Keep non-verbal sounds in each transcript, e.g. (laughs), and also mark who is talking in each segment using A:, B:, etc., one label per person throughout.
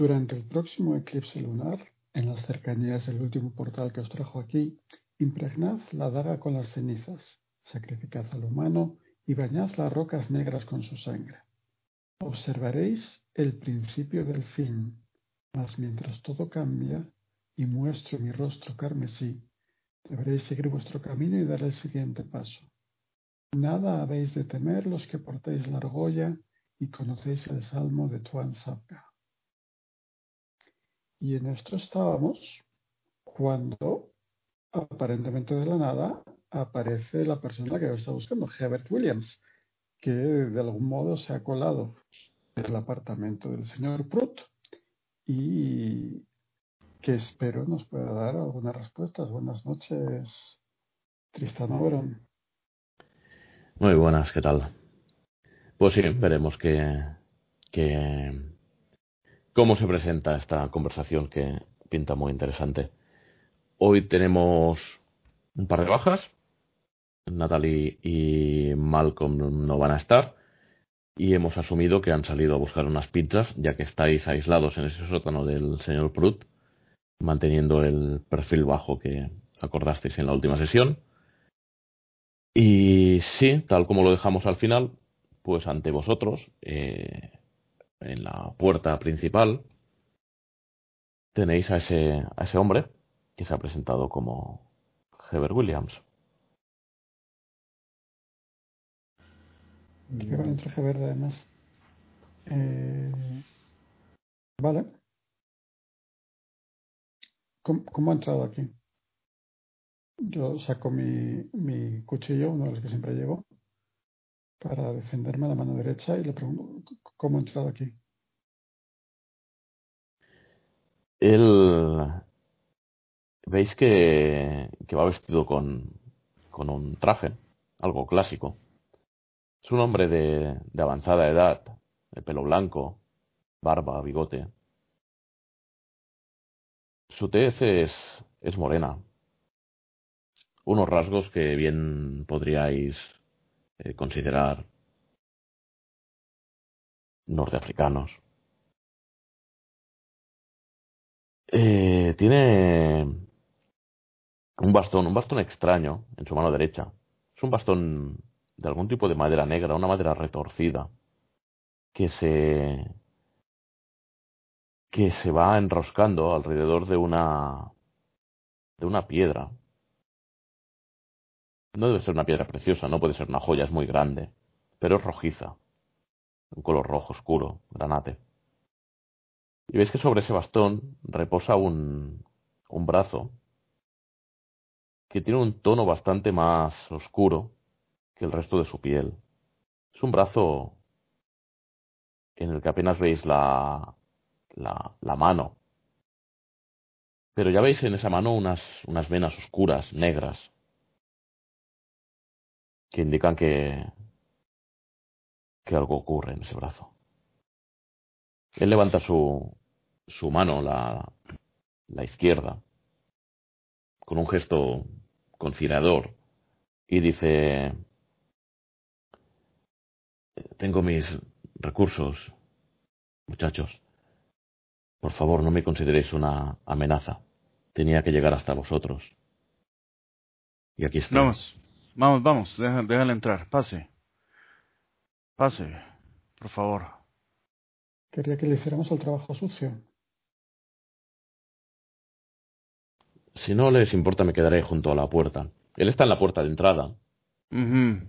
A: Durante el próximo eclipse lunar, en las cercanías del último portal que os trajo aquí, impregnad la daga con las cenizas, sacrificad al humano y bañad las rocas negras con su sangre. Observaréis el principio del fin, mas mientras todo cambia y muestro mi rostro carmesí, deberéis seguir vuestro camino y dar el siguiente paso. Nada habéis de temer los que portéis la argolla y conocéis el salmo de Tuan. Y en esto estábamos cuando, aparentemente de la nada, aparece la persona que está buscando, Herbert Williams, que de algún modo se ha colado en el apartamento del señor Prut y que espero nos pueda dar algunas respuestas. Buenas noches, Tristan Oberon.
B: Muy buenas, ¿qué tal? Pues sí, veremos que cómo se presenta esta conversación que pinta muy interesante. Hoy tenemos un par de bajas. Natalie y Malcolm no van a estar. Y hemos asumido que han salido a buscar unas pizzas, ya que estáis aislados en ese sótano del señor Prut, manteniendo el perfil bajo que acordasteis en la última sesión. Y sí, tal como lo dejamos al final, pues ante vosotros, eh, en la puerta principal, tenéis a ese, a ese hombre que se ha presentado como Heber Williams.
A: Además. Eh, vale. ¿Cómo, ¿Cómo, ha entrado aquí? Yo saco mi, mi cuchillo, uno de los que siempre llevo, para defenderme a la mano derecha y le pregunto, ¿cómo ha entrado aquí?
B: Él. Veis que, que va vestido con, con un traje, algo clásico. Es un hombre de, de avanzada edad, de pelo blanco, barba, bigote. Su tez es, es morena. Unos rasgos que bien podríais eh, considerar norteafricanos. Eh, tiene un bastón, un bastón extraño en su mano derecha. Es un bastón de algún tipo de madera negra, una madera retorcida, que se que se va enroscando alrededor de una de una piedra. No debe ser una piedra preciosa, no puede ser una joya, es muy grande, pero es rojiza, un color rojo oscuro, granate. Y veis que sobre ese bastón reposa un, un brazo que tiene un tono bastante más oscuro que el resto de su piel. Es un brazo en el que apenas veis la, la, la mano. Pero ya veis en esa mano unas, unas venas oscuras, negras, que indican que, que algo ocurre en ese brazo. Él levanta su, su mano, la, la izquierda, con un gesto conciliador, y dice, tengo mis recursos, muchachos. Por favor, no me consideréis una amenaza. Tenía que llegar hasta vosotros. Y aquí estoy.
C: Vamos, vamos, vamos, déjale entrar. Pase. Pase, por favor.
A: Quería que le hiciéramos el trabajo sucio.
B: Si no les importa, me quedaré junto a la puerta. Él está en la puerta de entrada.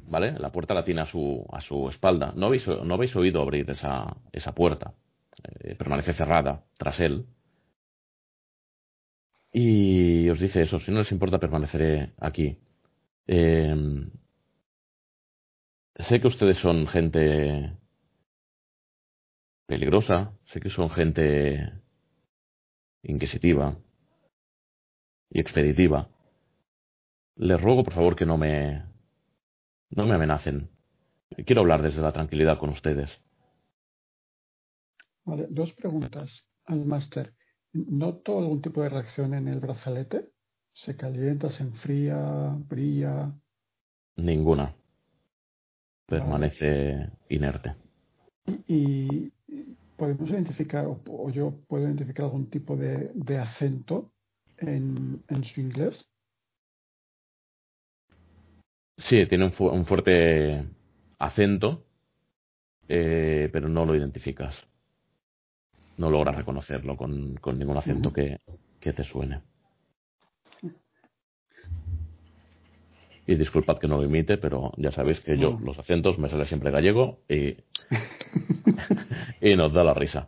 B: ¿Vale? La puerta la tiene a su, a su espalda. No habéis, no habéis oído abrir esa, esa puerta. Eh, permanece cerrada tras él. Y os dice eso, si no les importa permaneceré aquí. Eh, sé que ustedes son gente peligrosa, sé que son gente inquisitiva y expeditiva. Les ruego, por favor, que no me no me amenacen. Quiero hablar desde la tranquilidad con ustedes.
A: Vale, dos preguntas al máster. ¿Noto algún tipo de reacción en el brazalete? ¿Se calienta, se enfría, brilla?
B: Ninguna. Permanece inerte.
A: ¿Y, podemos identificar, o, yo puedo identificar algún tipo de, de acento en, en, su inglés?
B: Sí, tiene un, fu un fuerte acento, eh, pero no lo identificas. No logras reconocerlo con, con ningún acento uh -huh. que, que te suene. Y disculpad que no lo imite, pero ya sabéis que yo, los acentos, me sale siempre gallego y, (laughs) y nos da la risa.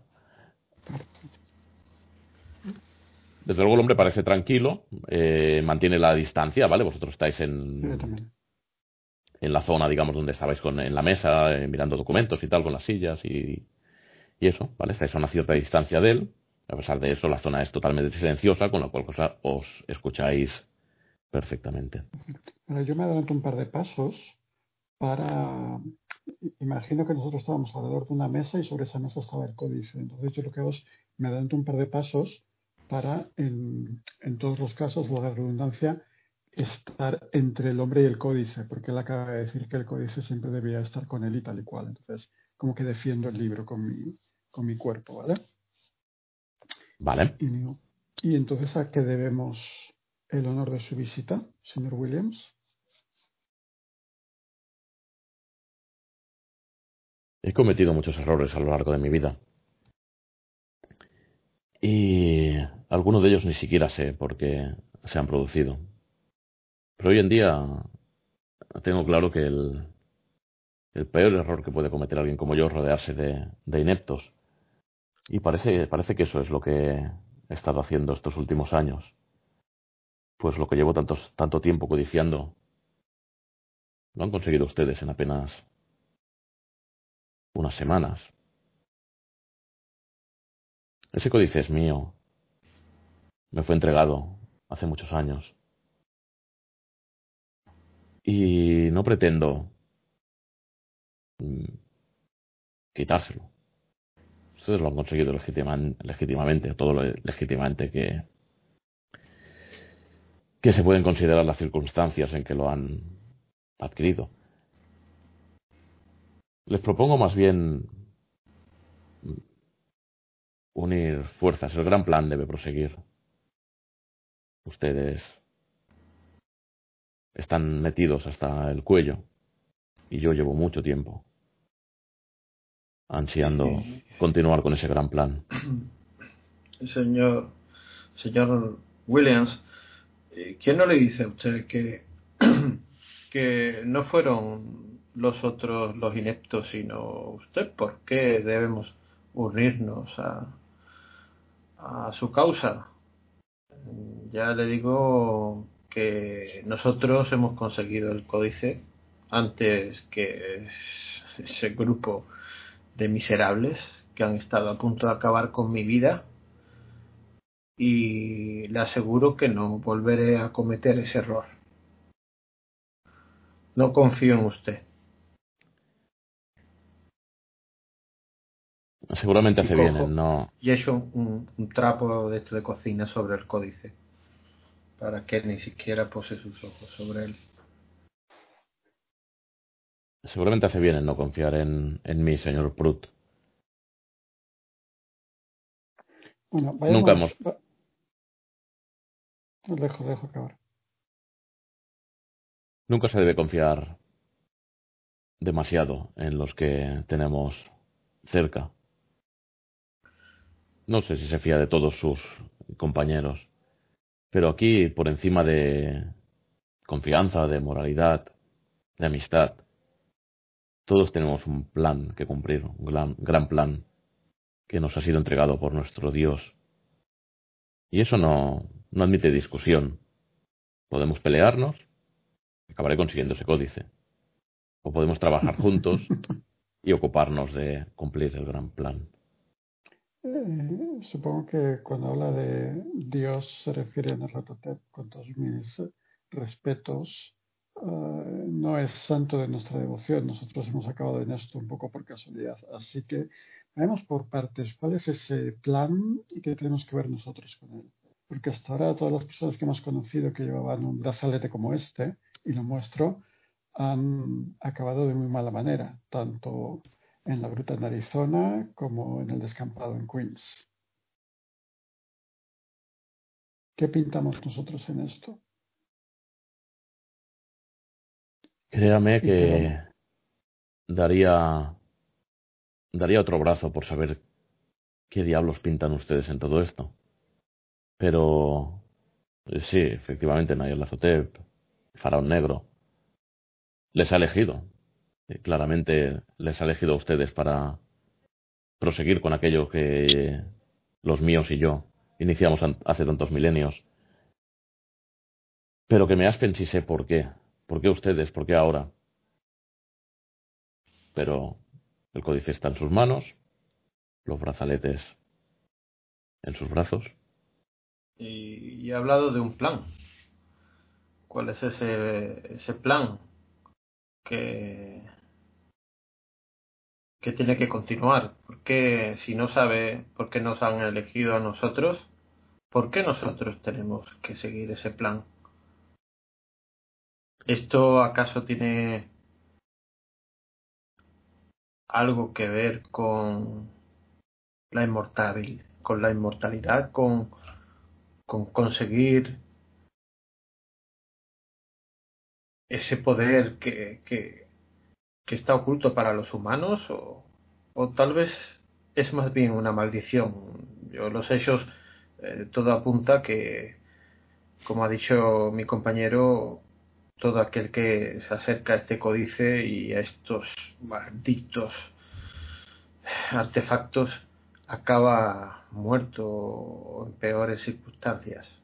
B: Desde luego el hombre parece tranquilo, eh, mantiene la distancia, ¿vale? Vosotros estáis en, en la zona, digamos, donde estabais con, en la mesa, eh, mirando documentos y tal, con las sillas y, y eso, ¿vale? Estáis a una cierta distancia de él. A pesar de eso, la zona es totalmente silenciosa, con lo cual cosa os escucháis perfectamente.
A: Bueno, yo me adelanto un par de pasos para... Imagino que nosotros estábamos alrededor de una mesa y sobre esa mesa estaba el códice. Entonces yo lo que hago es me adelanto un par de pasos para, en, en todos los casos, la redundancia, estar entre el hombre y el códice, porque él acaba de decir que el códice siempre debía estar con él y tal y cual. Entonces, como que defiendo el libro con mi, con mi cuerpo, ¿vale?
B: Vale.
A: Y, y entonces, ¿a qué debemos el honor de su visita, señor Williams?
B: He cometido muchos errores a lo largo de mi vida. Y algunos de ellos ni siquiera sé por qué se han producido. Pero hoy en día tengo claro que el, el peor error que puede cometer alguien como yo es rodearse de, ineptos. Y parece, parece que eso es lo que he estado haciendo estos últimos años. Pues lo que llevo tantos, tanto tiempo codiciando, lo han conseguido ustedes en apenas unas semanas. Ese códice es mío. Me fue entregado hace muchos años. Y no pretendo quitárselo. Ustedes lo han conseguido legitiman, legítimamente, todo lo legítimamente que, que se pueden considerar las circunstancias en que lo han adquirido. Les propongo más bien unir fuerzas. El gran plan debe proseguir. Ustedes están metidos hasta el cuello y yo llevo mucho tiempo ansiando continuar con ese gran plan.
D: Señor, señor Williams, ¿quién no le dice a usted que, (clears throat) que no fueron los otros los ineptos, sino usted? ¿Por qué debemos unirnos a, a su causa? Ya le digo que nosotros hemos conseguido el códice antes que ese grupo de miserables que han estado a punto de acabar con mi vida y le aseguro que no volveré a cometer ese error. No confío en usted.
B: Seguramente hace bien en no.
D: Y he hecho un, un, trapo de esto de cocina sobre el códice para que ni siquiera pose sus ojos sobre él.
B: Seguramente hace bien en no confiar en, en mí, señor Prut.
A: Bueno, vayamos,
B: Nunca hemos.
A: Dejo, dejo acabar.
B: Nunca se debe confiar demasiado en los que tenemos cerca. No sé si se fía de todos sus compañeros, pero aquí, por encima de confianza, de moralidad, de amistad, todos tenemos un plan que cumplir, un gran, gran plan que nos ha sido entregado por nuestro Dios. Y eso no, no admite discusión. Podemos pelearnos, acabaré consiguiendo ese códice. O podemos trabajar juntos (laughs) y ocuparnos de cumplir el gran plan.
A: Eh, supongo que cuando habla de Dios se refiere a Nerlatotep con todos mis respetos. Eh, no es santo de nuestra devoción. Nosotros hemos acabado en esto un poco por casualidad. Así que vamos por partes. ¿Cuál es ese plan y qué tenemos que ver nosotros con él? Porque hasta ahora todas las personas que hemos conocido que llevaban un brazalete como este, y lo muestro, han acabado de muy mala manera, tanto en la gruta en Arizona como en el descampado en Queens. ¿Qué pintamos nosotros en esto?
B: Créame que daría daría otro brazo por saber qué diablos pintan ustedes en todo esto. Pero eh, sí, efectivamente, Nayel Lazotep, Faraón Negro, les ha elegido claramente les ha elegido a ustedes para proseguir con aquello que los míos y yo iniciamos hace tantos milenios. Pero que me aspen si sé por qué. ¿Por qué ustedes? ¿Por qué ahora? Pero el códice está en sus manos, los brazaletes en sus brazos.
D: Y, he hablado de un plan. ¿Cuál es ese, plan que que tiene que continuar. ¿Por qué, si no sabe por qué nos han elegido a nosotros, por qué nosotros tenemos que seguir ese plan? ¿Esto acaso tiene algo que ver con la inmortalidad, con la inmortalidad, con, con conseguir ese poder que, que, está oculto para los humanos o, o tal vez es más bien una maldición. Yo los hechos eh, todo apunta que, como ha dicho mi compañero, todo aquel que se acerca a este códice y a estos malditos artefactos acaba muerto en peores circunstancias.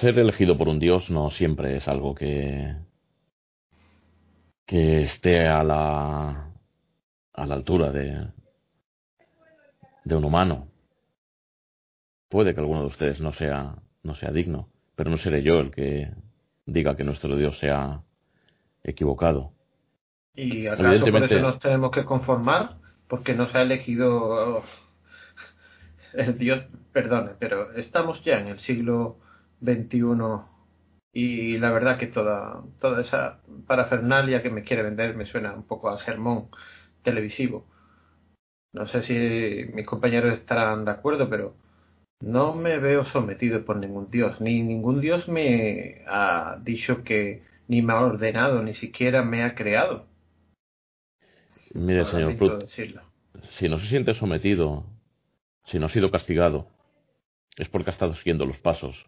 B: ser elegido por un dios no siempre es algo que que esté a la a la altura de de un humano. Puede que alguno de ustedes no sea no sea digno, pero no seré yo el que diga que nuestro dios sea equivocado.
D: ¿Y acaso por eso nos tenemos que conformar? Porque nos ha elegido (laughs) el Dios, perdone, pero estamos ya en el siglo 21 y la verdad que toda, toda esa parafernalia que me quiere vender me suena un poco a sermón televisivo. No sé si mis compañeros estarán de acuerdo, pero no me veo sometido por ningún dios, ni ningún dios me ha dicho que ni me ha ordenado, ni siquiera me ha creado.
B: Mire, señor Prut, si no se siente sometido, si no ha sido castigado, es porque ha estado siguiendo los pasos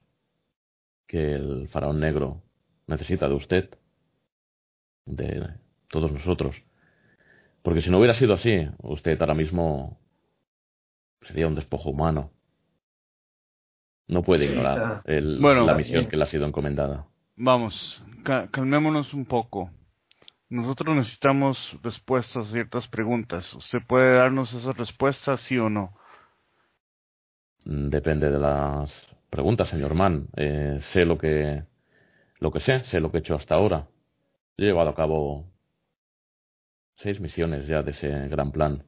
B: que el faraón negro necesita de usted, de todos nosotros. Porque si no hubiera sido así, usted ahora mismo sería un despojo humano. No puede ignorar la misión que le ha sido encomendada.
E: Vamos, calmémonos un poco. Nosotros necesitamos respuestas a ciertas preguntas. ¿Usted puede darnos esas respuestas, sí o no?
B: Depende de las Pregunta, señor Mann. Eh, sé lo que, lo que sé, sé lo que he hecho hasta ahora. He llevado a cabo seis misiones ya de ese gran plan.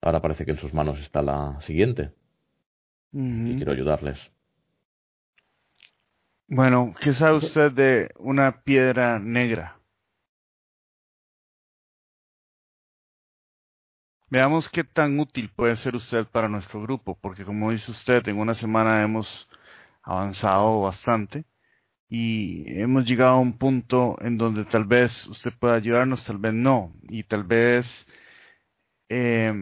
B: Ahora parece que en sus manos está la siguiente. Y quiero ayudarles.
E: Bueno, ¿qué sabe usted de una piedra negra? Veamos qué tan útil puede ser usted para nuestro grupo, porque como dice usted, en una semana hemos avanzado bastante y hemos llegado a un punto en donde tal vez usted pueda ayudarnos, tal vez no, y tal vez eh,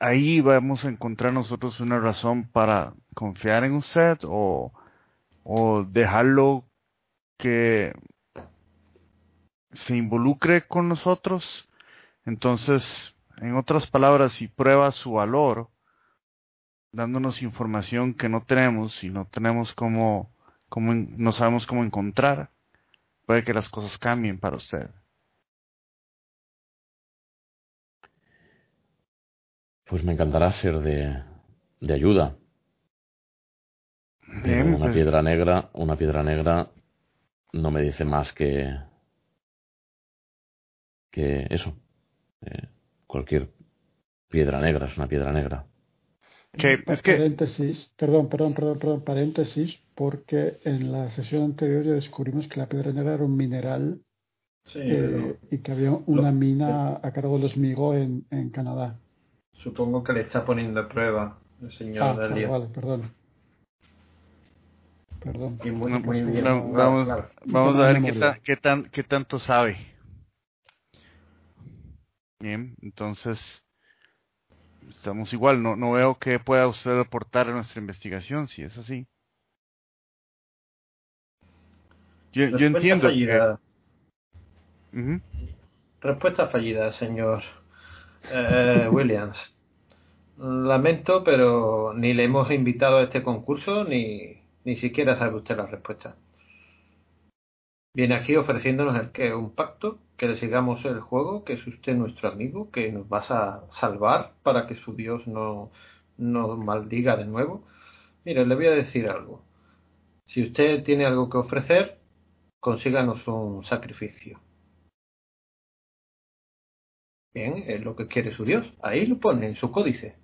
E: ahí vamos a encontrar nosotros una razón para confiar en usted o, dejarlo que se involucre con nosotros entonces,
C: en otras palabras, si prueba su valor, dándonos información que no tenemos y no tenemos cómo, cómo no sabemos cómo encontrar, puede que las cosas cambien para usted.
B: Pues me encantará ser de, de ayuda. una
C: pues
B: piedra negra, una piedra negra no me dice más que que eso. Eh, cualquier piedra negra es una piedra negra.
C: Que, es que...
A: Paréntesis, perdón, perdón, perdón, perdón, paréntesis, porque en la sesión anterior ya descubrimos que la piedra negra era un mineral
D: Sí,
A: eh,
D: pero
A: y que había una mina a cargo de los Migo en, en Canadá.
D: Supongo que le está poniendo a prueba el señor
A: Ah,
D: Delia.
A: vale, perdón. Perdón.
D: Y muy,
C: No,
D: muy
C: pues,
D: bien.
C: no,
D: jugado,
C: vamos,
D: claro.
C: vamos a ver qué, tan- qué, tan, qué tanto sabe. Bien, entonces estamos igual. No, no veo que pueda usted aportar a nuestra investigación, si es así. Yo, yo
D: Respuesta
C: entiendo que...
D: fallida. Respuesta fallida, señor eh, Williams. Lamento, pero ni le hemos invitado a este concurso ni, ni siquiera sabe usted la respuesta. Viene aquí ofreciéndonos el que un pacto, que le sigamos el juego, que es usted nuestro amigo, que nos vas a salvar para que su Dios no nos maldiga de nuevo. Mire, le voy a decir algo. Si usted tiene algo que ofrecer, consíganos un sacrificio. Bien, es lo que quiere su Dios. Ahí lo pone en su códice.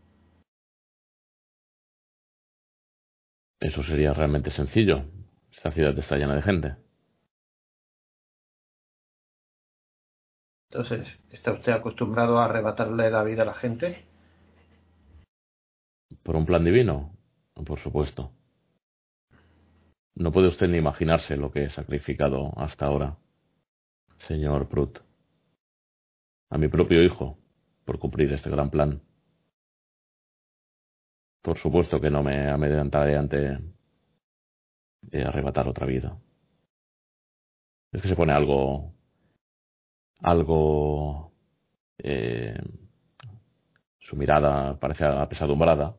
B: Eso sería realmente sencillo. Esta ciudad está llena de gente.
D: Entonces, ¿está usted acostumbrado a arrebatarle la vida a la gente?
B: ¿Por un plan divino? Por supuesto. No puede usted ni imaginarse lo que he sacrificado hasta ahora, señor Prut. A mi propio hijo, por cumplir este gran plan. Por supuesto que no me amedrentaré ante eh, arrebatar otra vida. Es que se pone algo. algo. eh, su mirada parece apesadumbrada,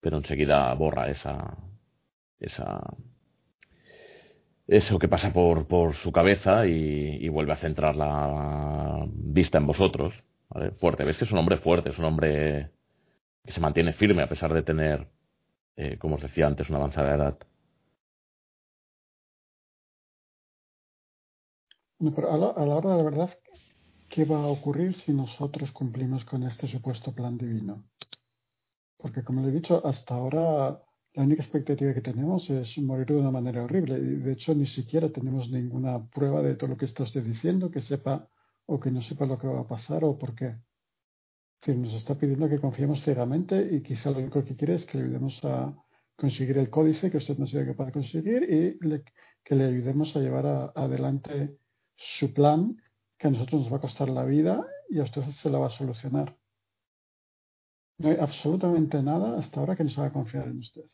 B: pero enseguida borra esa. esa. Eso que pasa por, por su cabeza y, vuelve a centrar la vista en vosotros. ¿vale? Fuerte, ves que es un hombre fuerte, es un hombre que se mantiene firme a pesar de tener, eh, como os decía antes, una avanzada edad.
A: Pero a la, a la hora de la verdad, ¿qué va a ocurrir si nosotros cumplimos con este supuesto plan divino? Porque como le he dicho, hasta ahora la única expectativa que tenemos es morir de una manera horrible. Y de hecho ni siquiera tenemos ninguna prueba de todo lo que está usted diciendo, que sepa o que no sepa lo que va a pasar o por qué. Nos está pidiendo que confiemos ciegamente y quizá lo único que quiere es que le ayudemos a conseguir el códice que usted no sea capaz de conseguir y que le ayudemos a llevar adelante su plan que a nosotros nos va a costar la vida y a usted se la va a solucionar. No hay absolutamente nada hasta ahora que nos haga confiar en usted.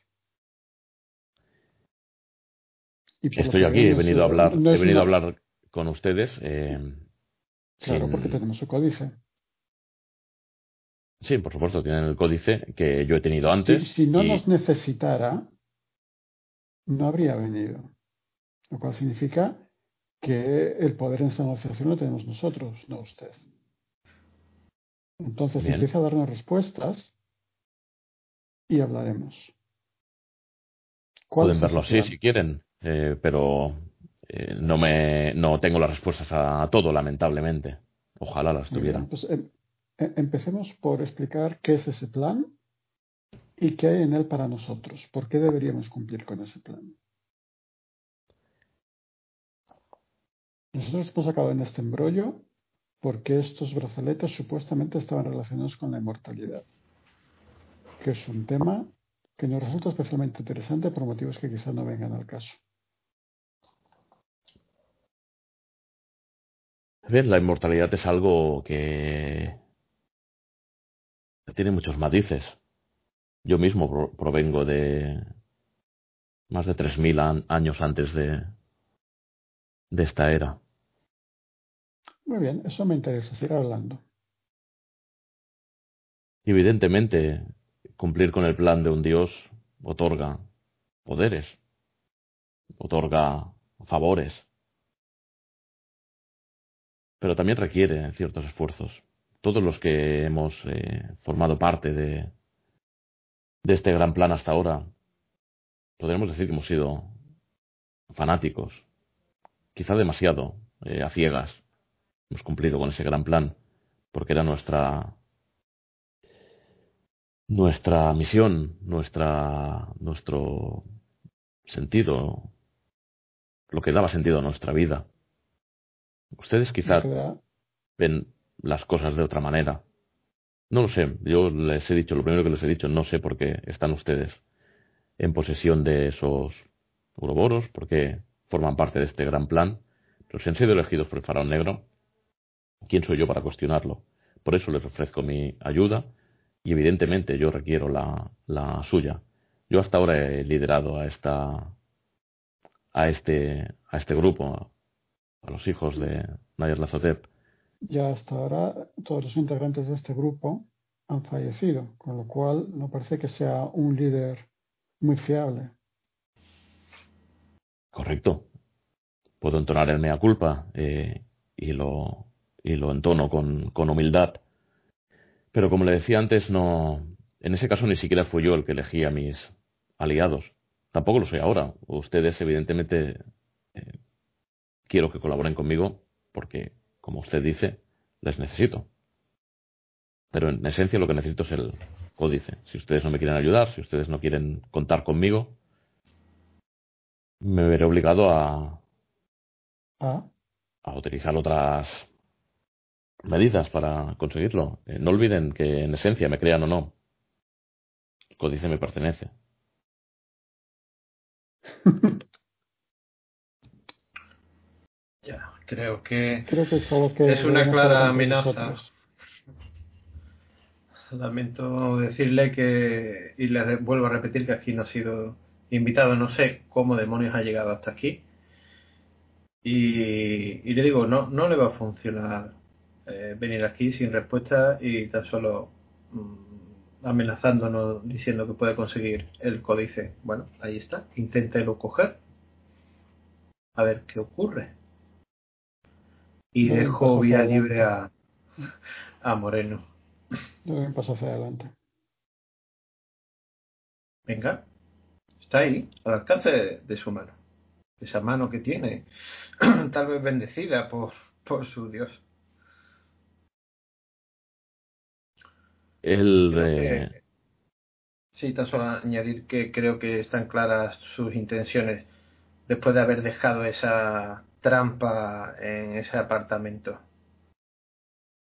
B: Estoy aquí, he venido a hablar,
A: no
B: he venido a hablar con ustedes. eh,
A: Claro,
B: sin-
A: porque tenemos su códice.
B: Sí, por supuesto, tienen el códice que yo he tenido antes.
A: si no
B: y-
A: nos necesitara, no habría venido. Lo cual significa que el poder en esta negociación lo tenemos nosotros, no usted. Entonces
B: Bien.
A: empieza a darnos respuestas y hablaremos. ¿Cuál
B: Pueden verlo así si quieren, eh, pero eh, no me no tengo las respuestas a, todo, lamentablemente. Ojalá las tuviera.
A: bien, pues, em- em- empecemos por explicar qué es ese plan y qué hay en él para nosotros. ¿Por qué deberíamos cumplir con ese plan? Nosotros hemos acabado en este embrollo porque estos brazaletes supuestamente estaban relacionados con la inmortalidad, que es un tema que nos resulta especialmente interesante por motivos que quizá no vengan al caso.
B: Bien, la inmortalidad es algo que tiene muchos matices. Yo mismo pro- provengo de más de 3.000 an- años antes de, de esta era.
A: Muy bien, eso me interesa, seguir hablando.
B: Evidentemente, cumplir con el plan de un Dios otorga poderes, otorga favores, pero también requiere ciertos esfuerzos. Todos los que hemos eh, formado parte de, este gran plan hasta ahora, podríamos decir que hemos sido fanáticos, quizá demasiado eh, a ciegas. Hemos cumplido con ese gran plan porque era nuestra nuestra misión, nuestra nuestro sentido, lo que daba sentido a nuestra vida. Ustedes quizás ven las cosas de otra manera. No lo sé, yo les he dicho, lo primero que les he dicho, no sé por qué están ustedes en posesión de esos uroboros, porque forman parte de este gran plan, pero si han sido elegidos por el faraón negro, ¿quién soy yo para cuestionarlo? Por eso les ofrezco mi ayuda y evidentemente yo requiero la, la suya. Yo hasta ahora he liderado a esta a este a este grupo, a los hijos de Nayer Lazotep.
A: Ya hasta ahora todos los integrantes de este grupo han fallecido, con lo cual no parece que sea un líder muy fiable.
B: Correcto. Puedo entonar el mea culpa eh, y, lo, y lo entono con, con humildad. Pero como le decía antes, no, en ese caso ni siquiera fui yo el que elegí a mis aliados. Tampoco lo soy ahora. Ustedes, evidentemente, quiero que colaboren conmigo porque, como usted dice, les necesito. Pero en esencia lo que necesito es el códice. Si ustedes no me quieren ayudar, si ustedes no quieren contar conmigo, me veré obligado a,
A: ¿Ah?
B: a utilizar otras medidas para conseguirlo. Eh, no olviden que en esencia, me crean o no, el códice me pertenece. (laughs)
D: ya, creo que,
A: Creo que es, algo que
D: es una clara amenaza. Lamento decirle que, y le vuelvo a repetir que aquí no ha sido invitado, no sé cómo demonios ha llegado hasta aquí. Y, y le digo, no, no le va a funcionar eh, venir aquí sin respuesta y tan solo mm, amenazándonos diciendo que puede conseguir el códice. Bueno, ahí está, inténtelo coger. A ver qué ocurre. Y dejo
A: paso
D: vía libre a, a Moreno.
A: Un paso hacia adelante.
D: Venga, está ahí, al alcance de, de su mano. Esa mano que tiene, (clears throat) tal vez bendecida por, por su Dios. Creo
B: eh,
D: que- sí, tan solo añadir que creo que están claras sus intenciones después de haber dejado esa trampa en ese apartamento.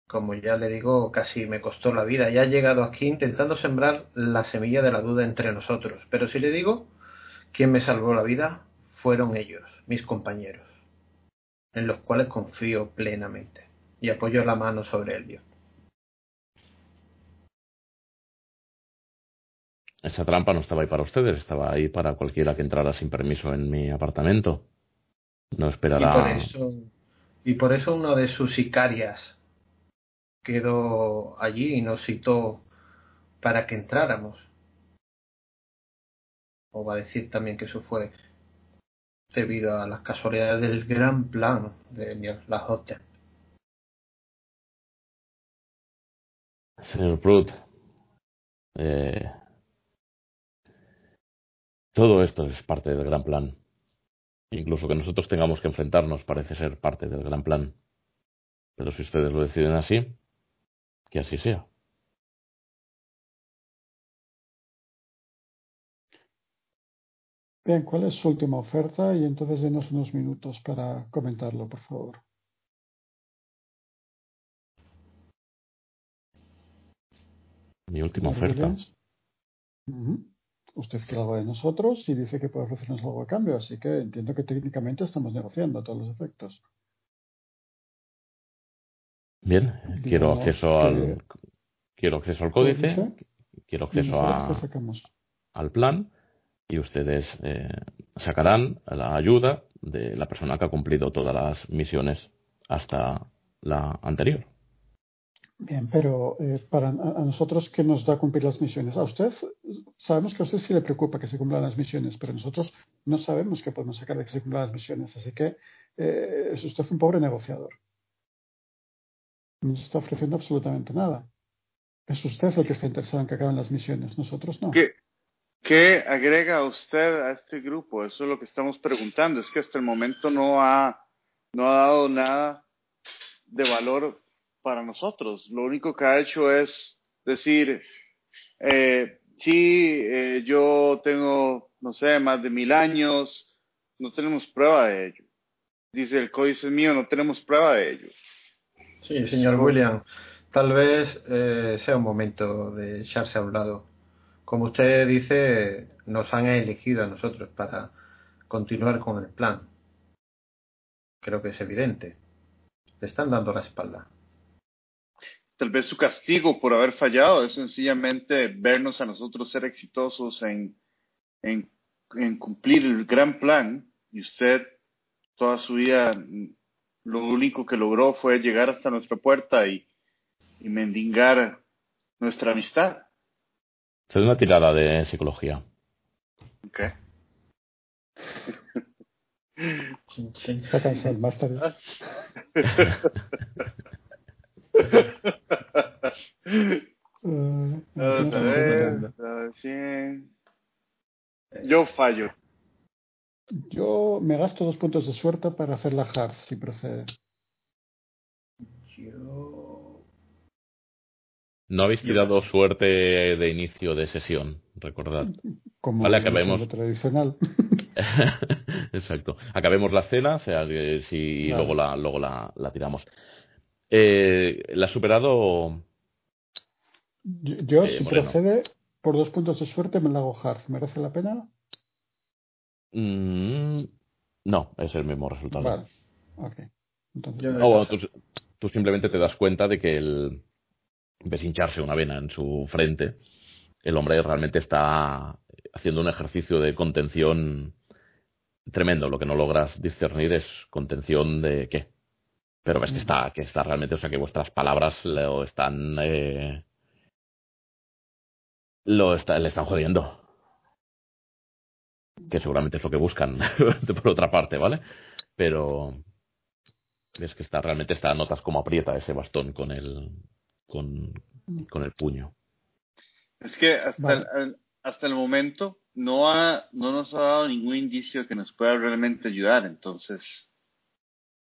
D: Como ya le digo, casi me costó la vida. Ya ha llegado aquí intentando sembrar la semilla de la duda entre nosotros. Pero si le digo, quien me salvó la vida fueron ellos, mis compañeros, en los cuales confío plenamente. Y apoyo la mano sobre el Dios.
B: esa trampa no estaba ahí para ustedes, estaba ahí para cualquiera que entrara sin permiso en mi apartamento. No
D: Y por
B: esperará.
D: eso, y por eso una de sus sicarias quedó allí y nos citó para que entráramos. O va a decir también que eso fue debido a las casualidades del gran plan de las hostias.
B: Señor Prout, eh, todo esto es parte del gran plan. Incluso que nosotros tengamos que enfrentarnos parece ser parte del gran plan. Pero si ustedes lo deciden así, que así sea.
A: Bien, ¿cuál es su última oferta? Y entonces denos unos minutos para comentarlo, por favor.
B: Mi última oferta.
A: Usted quiere algo de nosotros y dice que puede ofrecernos algo a cambio, así que entiendo que técnicamente estamos negociando a todos los efectos.
B: Bien, quiero acceso al quiero acceso al códice, quiero
A: ¿Y
B: acceso a, al plan y ustedes eh, sacarán la ayuda de la persona que ha cumplido todas las misiones hasta la anterior.
A: Bien, pero eh, para a, nosotros, ¿qué nos da cumplir las misiones? A usted, sabemos que a usted sí le preocupa que se cumplan las misiones, pero nosotros no sabemos qué podemos sacar de que se cumplan las misiones. Así que eh, es usted un pobre negociador. No nos está ofreciendo absolutamente nada. Es usted el que está interesado en que acaben las misiones, nosotros no.
C: ¿Qué, ¿Qué agrega usted a este grupo? Eso es lo que estamos preguntando. Es que hasta el momento no ha, no ha dado nada de valor para nosotros. Lo único que ha hecho es decir, eh, sí, eh, yo tengo, no sé, más de mil años, no tenemos prueba de ello. Dice el códice mío, no tenemos prueba de ello.
D: Sí, señor William, tal vez eh, sea un momento de echarse a un lado. Como usted dice, nos han elegido a nosotros para continuar con el plan. Creo que es evidente. Le están dando la espalda
C: tal vez su castigo por haber fallado es sencillamente vernos a nosotros ser exitosos en, en, cumplir el gran plan y usted toda su vida lo único que logró fue llegar hasta nuestra puerta y, y mendigar nuestra amistad.
B: Es una tirada de psicología.
C: Ok. (laughs) (laughs) Yo fallo.
A: Yo me gasto dos puntos de suerte para hacer la hard, si procede.
D: Yo...
B: No habéis tirado suerte de inicio de sesión, recordad.
A: Como
B: vale, acabemos.
A: tradicional. (laughs)
B: Exacto. Acabemos la cena, o sea, si luego la, luego la, la tiramos. Eh, ¿La ha superado?
A: Yo, eh, si procede, por dos puntos de suerte me la hago hard. ¿Merece la pena?
B: Mm, no, es el mismo resultado.
A: Vale. Okay.
B: Entonces, tú, simplemente te das cuenta de que el, ves hincharse una vena en su frente. El hombre realmente está haciendo un ejercicio de contención tremendo. Lo que no logras discernir es contención de qué. Pero ves que está, que está realmente, o sea, que vuestras palabras lo están. Eh, lo está, le están jodiendo. Que seguramente es lo que buscan, (laughs) por otra parte, ¿vale? Pero. Ves que está realmente está, notas como aprieta ese bastón con el. con, con el puño.
C: Es que hasta, el, hasta el momento no, ha, no nos ha dado ningún indicio que nos pueda realmente ayudar, entonces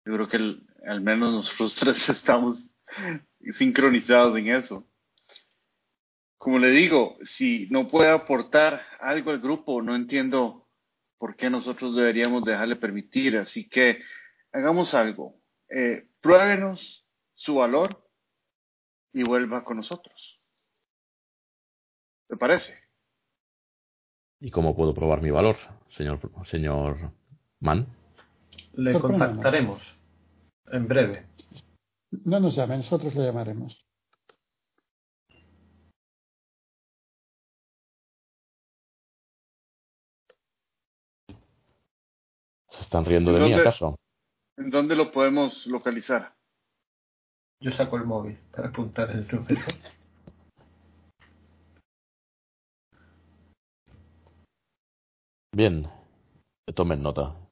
C: yo creo que al menos nosotros (laughs) tres estamos sincronizados en eso. Como le digo, si no puede aportar algo al grupo, no entiendo por qué nosotros deberíamos dejarle permitir. Así que hagamos algo. Eh, pruébenos su valor y vuelva con nosotros. ¿Te parece?
B: ¿Y cómo puedo probar mi valor, señor, señor Mann?
D: Le contactaremos en breve.
A: No nos llame, nosotros le llamaremos.
B: ¿Se están riendo de mí acaso?
C: ¿En dónde lo podemos localizar?
D: Yo saco el móvil para apuntar el número.
B: Bien, tomen nota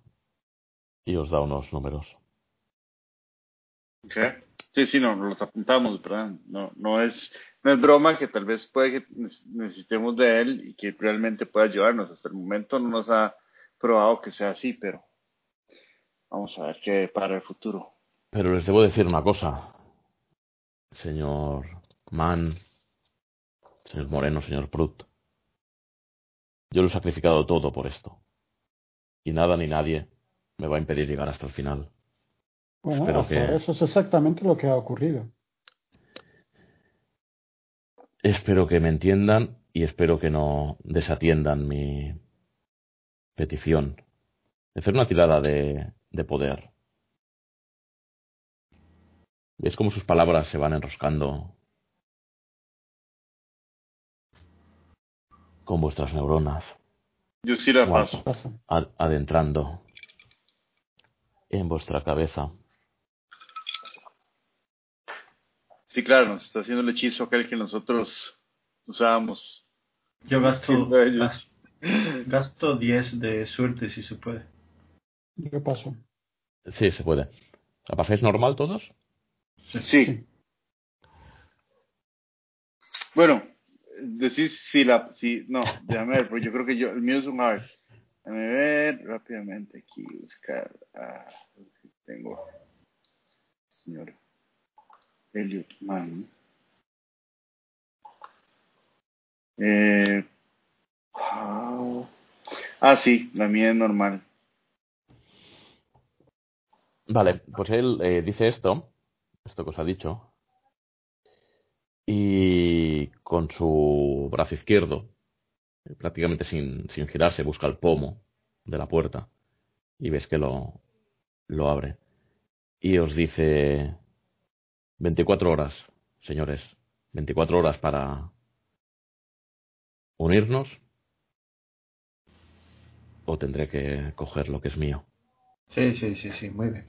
B: y os da unos números.
C: Okay. Sí, sí, no, los apuntamos, ¿verdad? No, no, es, no es broma que tal vez puede que necesitemos de él y que realmente pueda ayudarnos. Hasta el momento no nos ha probado que sea así, pero vamos a ver qué para el futuro.
B: Pero les debo decir una cosa, señor Mann, señor Moreno, señor Prut. Yo lo he sacrificado todo por esto. Y nada ni nadie me va a impedir llegar hasta el final.
A: Bueno, eso es exactamente lo que ha ocurrido.
B: Espero que me entiendan y espero que no desatiendan mi petición de hacer una tirada de, de poder. ¿Ves cómo sus palabras se van enroscando con vuestras neuronas?
C: Yo sí la paso.
B: adentrando en vuestra cabeza.
C: Sí, claro, nos está haciendo el hechizo aquel que nosotros usábamos.
D: Yo gasto, gasto 10 de suerte si se puede.
A: Yo paso.
B: Sí, se puede. ¿La pasáis normal todos?
C: Sí. Bueno, decís si la, si, no, déjame ver, porque yo creo que yo, el mío es un hard. Déjame ver rápidamente aquí, buscar, ah, tengo, señor Elliot Mann. Eh, ah, sí, la mía es normal.
B: Vale, pues él eh, dice esto, esto que os ha dicho, y con su brazo izquierdo, prácticamente sin, sin girarse, busca el pomo de la puerta y ves que lo, lo abre. Y os dice 24 horas, señores, 24 horas para unirnos o tendré que coger lo que es mío.
D: Sí, sí, sí, sí, muy bien.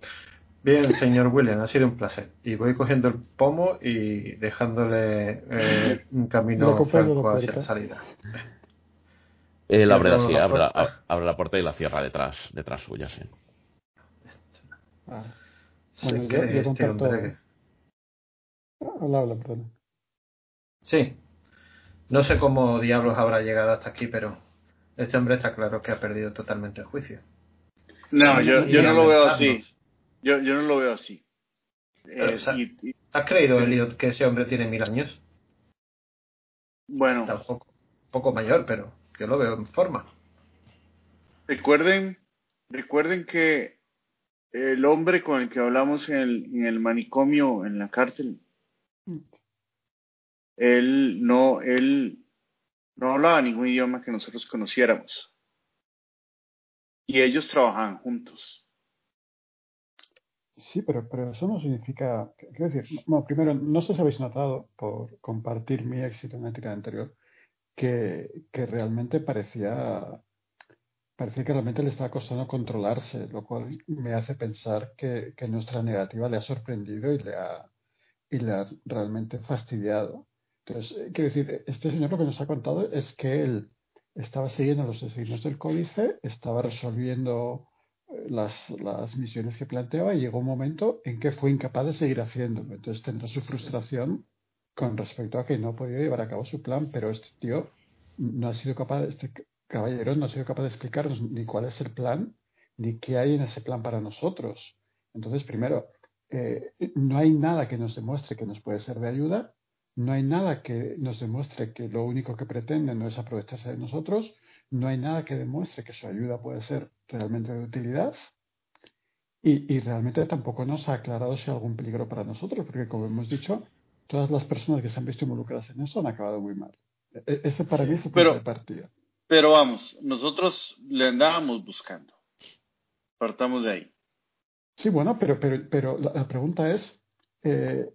D: Bien, señor William, ha sido un placer. Y voy cogiendo el pomo y dejándole eh, un camino (laughs) franco hacia la salida.
B: Él abre, así, la abre, abre, la puerta y la cierra detrás, detrás suya, sí.
A: Ah. Bueno, yo, yo este hombre... Habla, habla, perdón.
D: Sí. No sé cómo diablos habrá llegado hasta aquí, pero este hombre está claro que ha perdido totalmente el juicio.
C: No, yo, yo no lo veo así. Yo, yo no lo veo así.
D: Eh, ¿Has creído, Elliot, que ese hombre tiene mil años?
C: Bueno.
D: Está un poco, poco mayor, pero yo lo veo en forma.
C: Recuerden, recuerden que el hombre con el que hablamos en el, en el manicomio, en la cárcel, él no, él no hablaba ningún idioma que nosotros conociéramos. Y ellos trabajaban juntos.
A: Sí, pero, pero eso no significa, quiero decir, bueno, primero, no sé si habéis notado por compartir mi éxito en la anterior, que, que realmente parecía, parecía que realmente le estaba costando controlarse, lo cual me hace pensar que, que nuestra negativa le ha sorprendido y le ha, y le ha realmente fastidiado. Entonces, eh, quiero decir, este señor lo que nos ha contado es que él estaba siguiendo los designios del códice, estaba resolviendo las, las misiones que planteaba y llegó un momento en que fue incapaz de seguir haciéndolo. Entonces tendrá su frustración con respecto a que no ha podido llevar a cabo su plan, pero este tío no ha sido capaz, este caballero no ha sido capaz de explicarnos ni cuál es el plan, ni qué hay en ese plan para nosotros. Entonces, primero, eh, no hay nada que nos demuestre que nos puede ser de ayuda, no hay nada que nos demuestre que lo único que pretende no es aprovecharse de nosotros, no hay nada que demuestre que su ayuda puede ser realmente de utilidad y, y, realmente tampoco nos ha aclarado si hay algún peligro para nosotros, porque como hemos dicho, todas las personas que se han visto involucradas en eso han acabado muy mal. E, e, ese para mí es el punto de partida.
C: Pero vamos, nosotros le andábamos buscando. Partamos de ahí.
A: Sí, bueno, pero, pero, pero la, pregunta es, eh,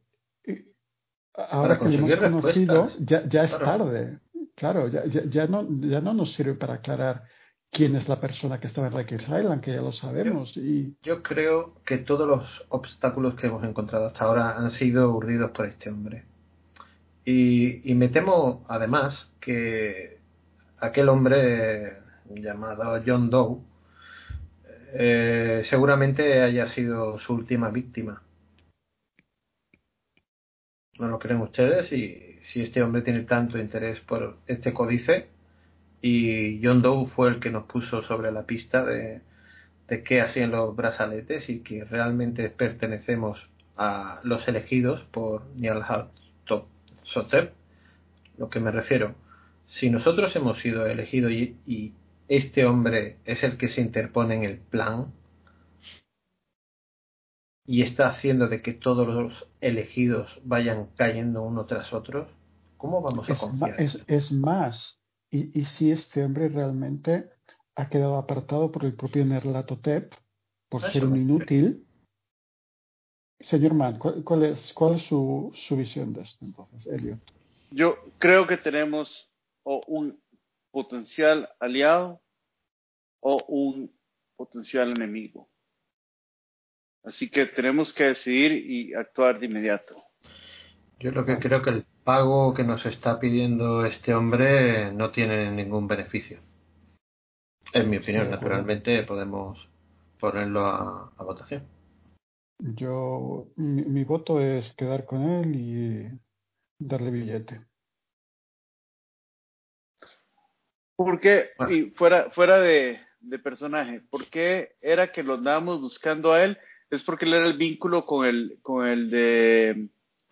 A: ahora que lo hemos conocido, ya, ya es tarde. Claro, ya, ya, ya, no, ya no nos sirve para aclarar quién es la persona que estaba en Rikers Island, que ya lo sabemos.
D: Yo,
A: y...
D: yo creo que todos los obstáculos que hemos encontrado hasta ahora han sido urdidos por este hombre. Y, y me temo, además, que aquel hombre llamado John Doe eh, seguramente haya sido su última víctima. ¿No lo creen ustedes? Y si este hombre tiene tanto interés por este códice y John Doe fue el que nos puso sobre la pista de, de qué hacían los brazaletes y que realmente pertenecemos a los elegidos por Niall Soter. Lo que me refiero, si nosotros hemos sido elegidos y, y este hombre es el que se interpone en el plan y está haciendo de que todos los elegidos vayan cayendo uno tras otro, ¿Cómo vamos a
A: es,
D: confiar?
A: Es, es más, y, y, si este hombre realmente ha quedado apartado por el propio Nerlatotep, por ser un inútil. Señor Mann, ¿cuál, cuál, es, cuál es su, su visión de esto entonces, Elliot?
C: Yo creo que tenemos o un potencial aliado o un potencial enemigo. Así que tenemos que decidir y actuar de inmediato.
D: Yo lo que creo que el pago que nos está pidiendo este hombre no tiene ningún beneficio. En mi opinión, naturalmente podemos ponerlo a, votación.
A: Yo, mi, voto es quedar con él y darle billete.
C: ¿Por qué? Y fuera, fuera de, de personaje, ¿por qué era que lo andábamos buscando a él? Es porque él era el vínculo con el, con el de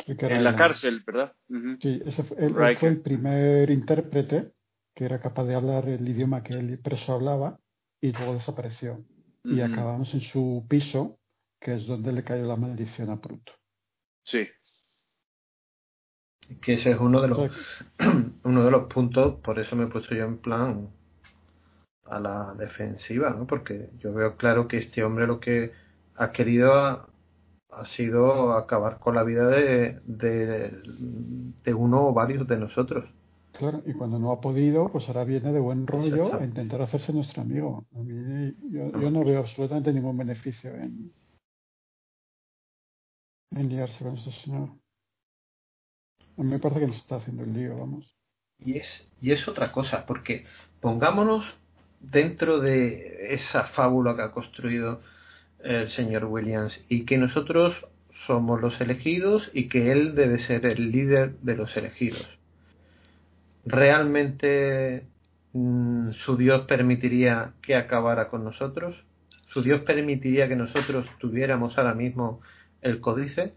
C: en la cárcel, ¿verdad?
A: Sí, ese fue, él, fue el primer intérprete que era capaz de hablar el idioma que el preso hablaba y luego desapareció. Y acabamos en su piso, que es donde le cayó la maldición a Pruto.
C: Sí.
D: Que ese es uno de los (clears throat) uno de los puntos, por eso me he puesto yo en plan a la defensiva, ¿no? Porque yo veo claro que este hombre lo que ha querido ha sido acabar con la vida de, de, uno o varios de nosotros.
A: Claro, y cuando no ha podido, pues ahora viene de buen rollo a intentar hacerse nuestro amigo. A mí, yo, no veo absolutamente ningún beneficio en, en liarse con este señor. A mí me parece que nos está haciendo el lío, vamos.
D: Y es, y es otra cosa, porque pongámonos dentro de esa fábula que ha construido el señor Williams y que nosotros somos los elegidos y que él debe ser el líder de los elegidos. ¿Realmente mm, su Dios permitiría que acabara con nosotros? ¿Su Dios permitiría que nosotros tuviéramos ahora mismo el códice?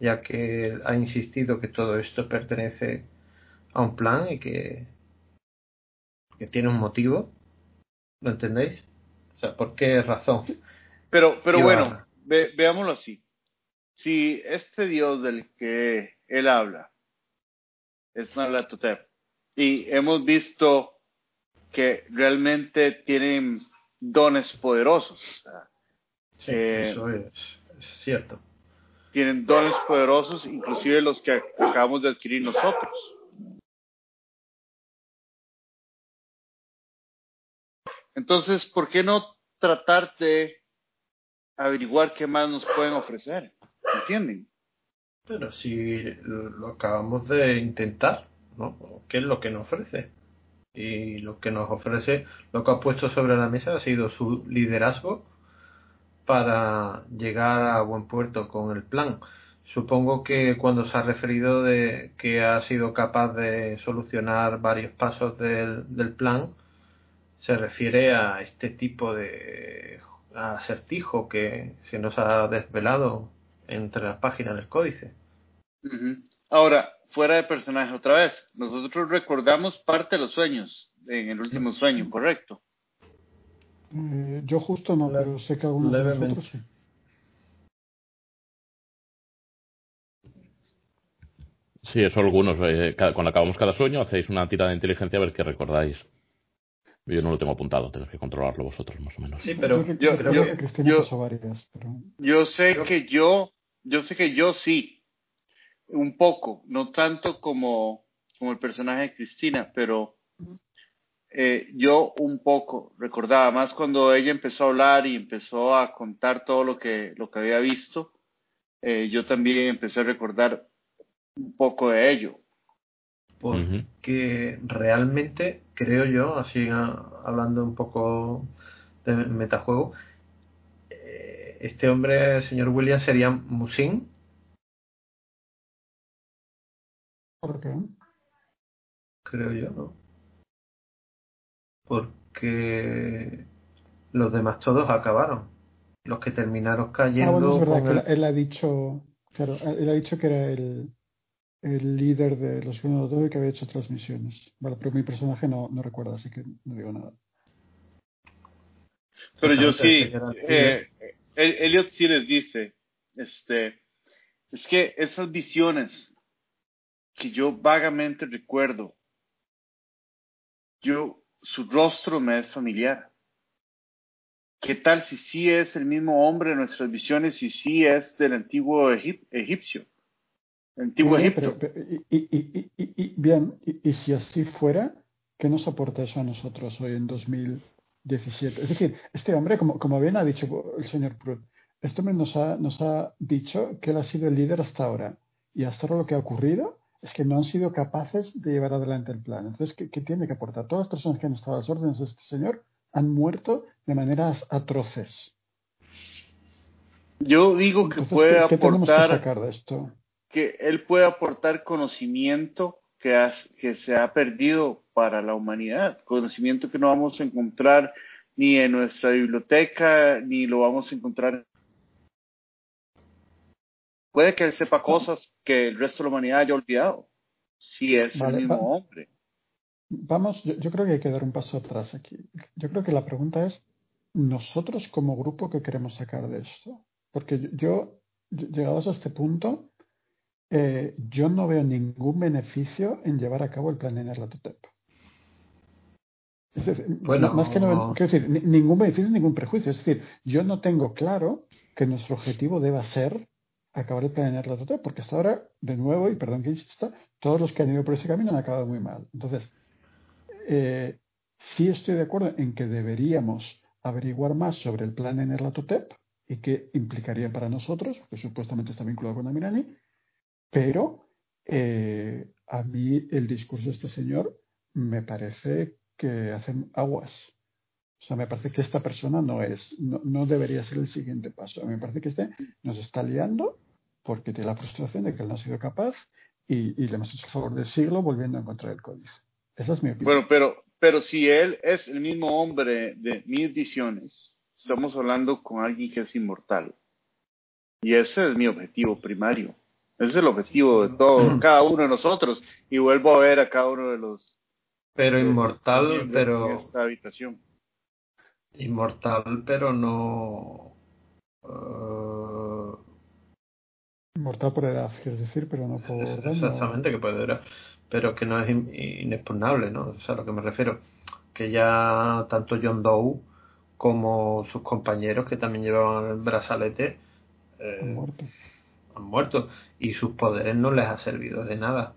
D: Ya que ha insistido que todo esto pertenece a un plan y que, que tiene un motivo. ¿Lo entendéis? O sea, ¿por qué razón?
C: Pero, pero bueno, veámoslo así. Si este Dios del que él habla es Nalatotep y hemos visto que realmente tienen dones poderosos.
D: sí, eh, eso es, cierto.
C: Tienen dones poderosos, inclusive los que acabamos de adquirir nosotros. Entonces, ¿por qué no tratar de averiguar qué más nos pueden ofrecer. ¿Entienden?
D: Pero si lo acabamos de intentar, ¿no? ¿Qué es lo que nos ofrece? Y lo que nos ofrece, lo que ha puesto sobre la mesa ha sido su liderazgo para llegar a buen puerto con el plan. Supongo que cuando se ha referido de que ha sido capaz de solucionar varios pasos del, del plan, se refiere a este tipo de acertijo que se nos ha desvelado entre las páginas del códice.
C: Ahora, fuera de personaje otra vez, nosotros recordamos parte de los sueños en el último sueño, ¿correcto?
A: Eh, yo justo no, pero sé que algunos de nosotros sí.
B: Sí, eso algunos. Eh, cuando acabamos cada sueño, hacéis una tira de inteligencia a ver qué recordáis. Yo no lo tengo apuntado, tenéis que controlarlo vosotros más o menos.
C: Sí, pero yo, yo, sé que yo, yo sé que yo sí, un poco, no tanto como, como el personaje de Cristina, pero eh, yo un poco recordaba, más cuando ella empezó a hablar y empezó a contar todo lo que, lo que había visto, eh, yo también empecé a recordar un poco de ello.
D: Porque realmente creo yo, así hablando un poco de metajuego, eh, este hombre, el señor Williams, sería Musin.
A: ¿Por qué?
D: Creo yo, ¿no? Porque los demás todos acabaron. Los que terminaron cayendo.
A: Ah, él ha dicho, claro, él ha dicho que era el, el líder de los y que había hecho transmisiones. Vale, pero mi personaje no, no recuerda, así que no digo nada.
C: Pero yo sí, eh, Elliot sí les dice, este, es que esas visiones que yo vagamente recuerdo, yo, su rostro me es familiar. ¿Qué tal si sí es el mismo hombre en nuestras visiones y sí es del antiguo egipcio? Antiguo Egipto.
A: y, bien, y, si así fuera, ¿qué nos aporta eso a nosotros hoy en 2017? Es decir, este hombre, como, como bien ha dicho el señor Prud, este hombre nos ha, nos ha dicho que él ha sido el líder hasta ahora. Y hasta ahora lo que ha ocurrido es que no han sido capaces de llevar adelante el plan. Entonces, ¿qué, qué tiene que aportar? Todas las personas que han estado a las órdenes de este señor han muerto de maneras atroces.
C: Yo digo que puede
A: ¿qué,
C: aportar
A: que, sacar de esto?
C: Que él puede aportar conocimiento que, has, que se ha perdido para la humanidad, conocimiento que no vamos a encontrar ni en nuestra biblioteca, ni lo vamos a encontrar. Puede que él sepa cosas que el resto de la humanidad haya olvidado, si es
A: Vale,
C: el mismo
A: va-
C: hombre.
A: Vamos, yo, yo creo que hay que dar un paso atrás aquí. Yo creo que la pregunta es, nosotros como grupo, ¿qué queremos sacar de esto? Porque yo, yo, llegados a este punto, eh, yo no veo ningún beneficio en llevar a cabo el plan Enerlatotep. Es decir,
D: Bueno.
A: más que no, quiero decir, ni- ningún beneficio, ningún prejuicio. Es decir, yo no tengo claro que nuestro objetivo deba ser acabar el plan Enerlatotep, porque hasta ahora, de nuevo, y perdón que insista, todos los que han ido por ese camino han acabado muy mal. Entonces, eh, sí estoy de acuerdo en que deberíamos averiguar más sobre el plan Enerlatotep y qué implicaría para nosotros, porque supuestamente está vinculado con Amirani, pero eh, a mí el discurso de este señor me parece que hacen aguas. O sea, me parece que esta persona no es, no, debería ser el siguiente paso. Me parece que este nos está liando porque tiene la frustración de que él no ha sido capaz y, y le hemos hecho el favor del siglo volviendo a encontrar el códice. Esa es mi opinión.
C: Bueno, pero, pero si él es el mismo hombre de mil visiones, estamos hablando con alguien que es inmortal. Y ese es mi objetivo primario. Ese es el objetivo de todo, cada uno de nosotros. Y vuelvo a ver a cada uno de los
D: Pero
C: de-
D: inmortal,
C: en
D: pero
C: esta habitación.
D: inmortal, pero no. eh,
A: Mortal por edad, quieres decir, pero no por
D: exactamente que puede durar, pero que no es in- inexpugnable, ¿no? O sea, a lo que me refiero, que ya tanto John Doe como sus compañeros que también llevaban el brazalete eh,
A: Han muerto.
D: y sus poderes no les ha servido de nada.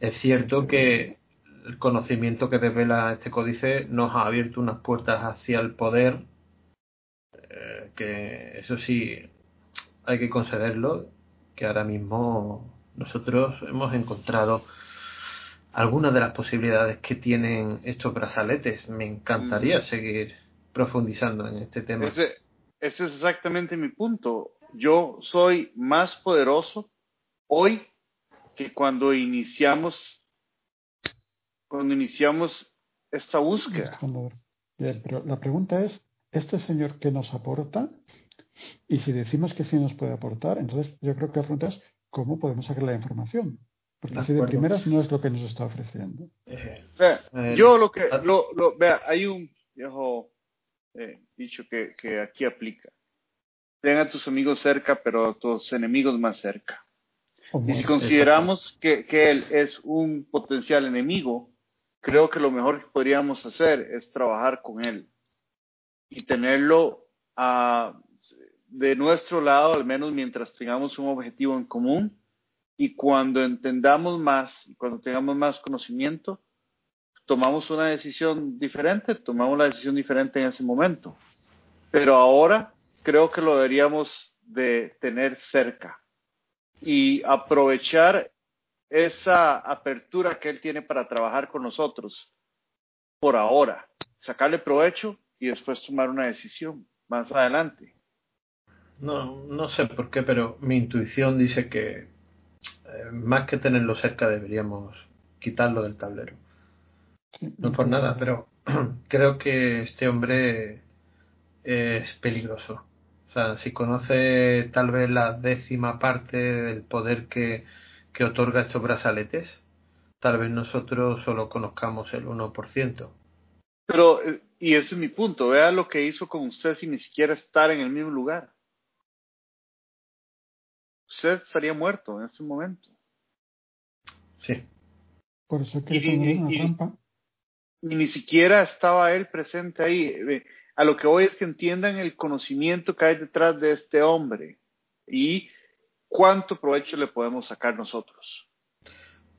D: Es cierto que el conocimiento que revela este códice nos ha abierto unas puertas hacia el poder, eh, que eso sí hay que concederlo, que ahora mismo nosotros hemos encontrado algunas de las posibilidades que tienen estos brazaletes. Me encantaría
C: Mm.
D: seguir profundizando en este tema.
C: Ese, ese es exactamente mi punto. Yo soy más poderoso hoy que cuando iniciamos cuando iniciamos esta búsqueda.
A: Bien, pero la pregunta es, ¿este señor qué nos aporta? Y si decimos que sí nos puede aportar, entonces yo creo que la pregunta es, ¿cómo podemos sacar la información? Porque
D: De
A: si de primeras no es lo que nos está ofreciendo.
D: Eh,
C: Vea,
D: Eh,
C: yo lo que, lo, lo- vea, hay un viejo eh, dicho que, que aquí aplica. Ten a tus amigos cerca, pero a tus enemigos más cerca.
A: O
C: Y si consideramos que, que él es un potencial enemigo, creo que lo mejor que podríamos hacer es trabajar con él y tenerlo ah, de nuestro lado, al menos mientras tengamos un objetivo en común. Y cuando entendamos más, y cuando tengamos más conocimiento, tomamos una decisión diferente, tomamos la decisión diferente en ese momento. Pero ahora creo que lo deberíamos de tener cerca y aprovechar esa apertura que él tiene para trabajar con nosotros por ahora, sacarle provecho y después tomar una decisión más adelante.
D: No, no sé por qué, pero mi intuición dice que eh, más que tenerlo cerca deberíamos quitarlo del tablero. No por nada, pero (clears throat) creo que este hombre es peligroso. O sea, si conoce tal vez la décima parte del poder que, que otorga estos brazaletes, tal vez nosotros solo conozcamos el 1%.
C: Pero, eh, y ese es mi punto, vea lo que hizo con usted sin ni siquiera estar en el mismo lugar. Usted estaría muerto en ese momento.
D: Sí.
A: Por eso
C: Y-
A: que es
C: y-
A: una
C: y-
A: trampa.
C: y ni siquiera estaba él presente ahí. A lo que voy es que entiendan el conocimiento que hay detrás de este hombre y cuánto provecho le podemos sacar nosotros.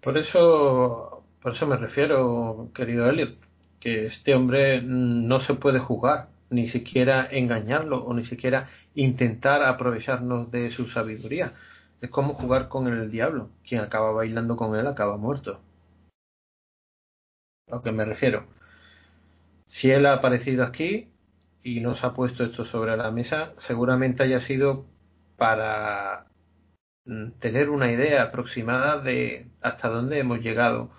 D: Por eso, por eso me refiero, querido Elliot, que este hombre no se puede jugar, ni siquiera engañarlo o ni siquiera intentar aprovecharnos de su sabiduría. Es como jugar con el diablo. Quien acaba bailando con él acaba muerto. A lo que me refiero. Si él ha aparecido aquí y nos ha puesto esto sobre la mesa, seguramente haya sido para mm, tener una idea aproximada de hasta dónde hemos llegado,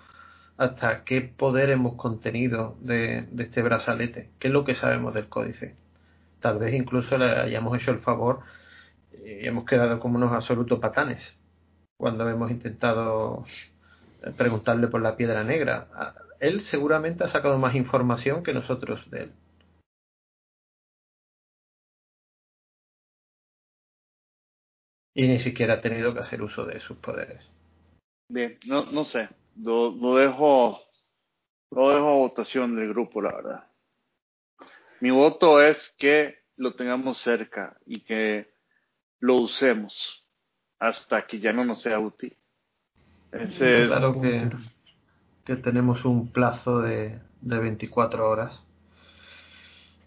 D: hasta qué poder hemos contenido de, de este brazalete, qué es lo que sabemos del códice. Tal vez incluso le hayamos hecho el favor y hemos quedado como unos absolutos patanes cuando hemos intentado preguntarle por la piedra negra. Él seguramente ha sacado más información que nosotros de él. Y ni siquiera ha tenido que hacer uso de sus poderes.
C: Bien, no, no sé. Lo, lo dejo lo dejo a votación del grupo, la verdad. Mi voto es que lo tengamos cerca y que lo usemos hasta que ya no nos sea útil.
D: Ese claro que, que, tenemos un plazo de, de 24 horas.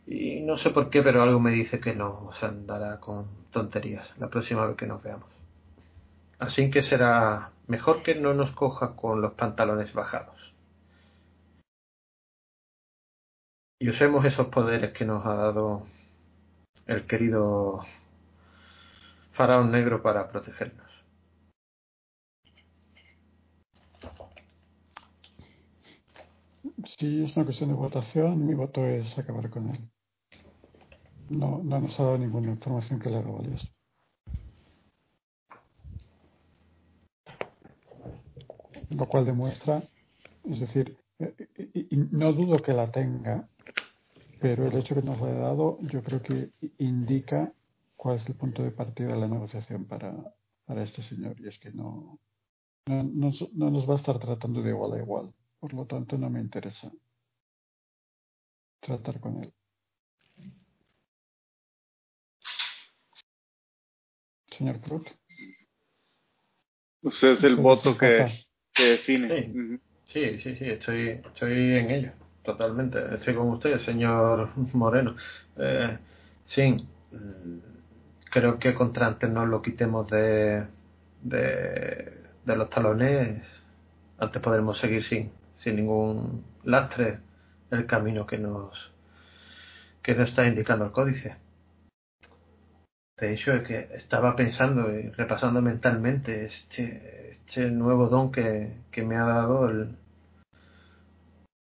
D: Y no sé por qué, pero algo me dice que no se andará con tonterías la próxima vez que nos veamos. Así que será mejor que no nos coja con los pantalones bajados. Y usemos esos poderes que nos ha dado el querido faraón negro para protegernos.
A: Si es una cuestión de votación, mi voto es acabar con él. No, no nos ha dado ninguna información que le haga valioso. Lo cual demuestra, es decir, eh, y no dudo que la tenga, pero el hecho que nos haya dado yo creo que indica cuál es el punto de partida de la negociación para, para este señor. Y es que no, no, no, nos va a estar tratando de igual a igual. Por lo tanto, no me interesa tratar con él. Señor Cruz.
C: Usted es el voto que, que define.
D: Sí. sí, sí, estoy, estoy en ello, totalmente. Estoy con usted, señor (laughs) Moreno. Eh, sí, creo que contra antes nos lo quitemos de, de, de los talones, antes podremos seguir sin, sin ningún lastre el camino que nos que nos está indicando el códice. De hecho, es que estaba pensando y repasando mentalmente este, este nuevo don que, que me ha dado el,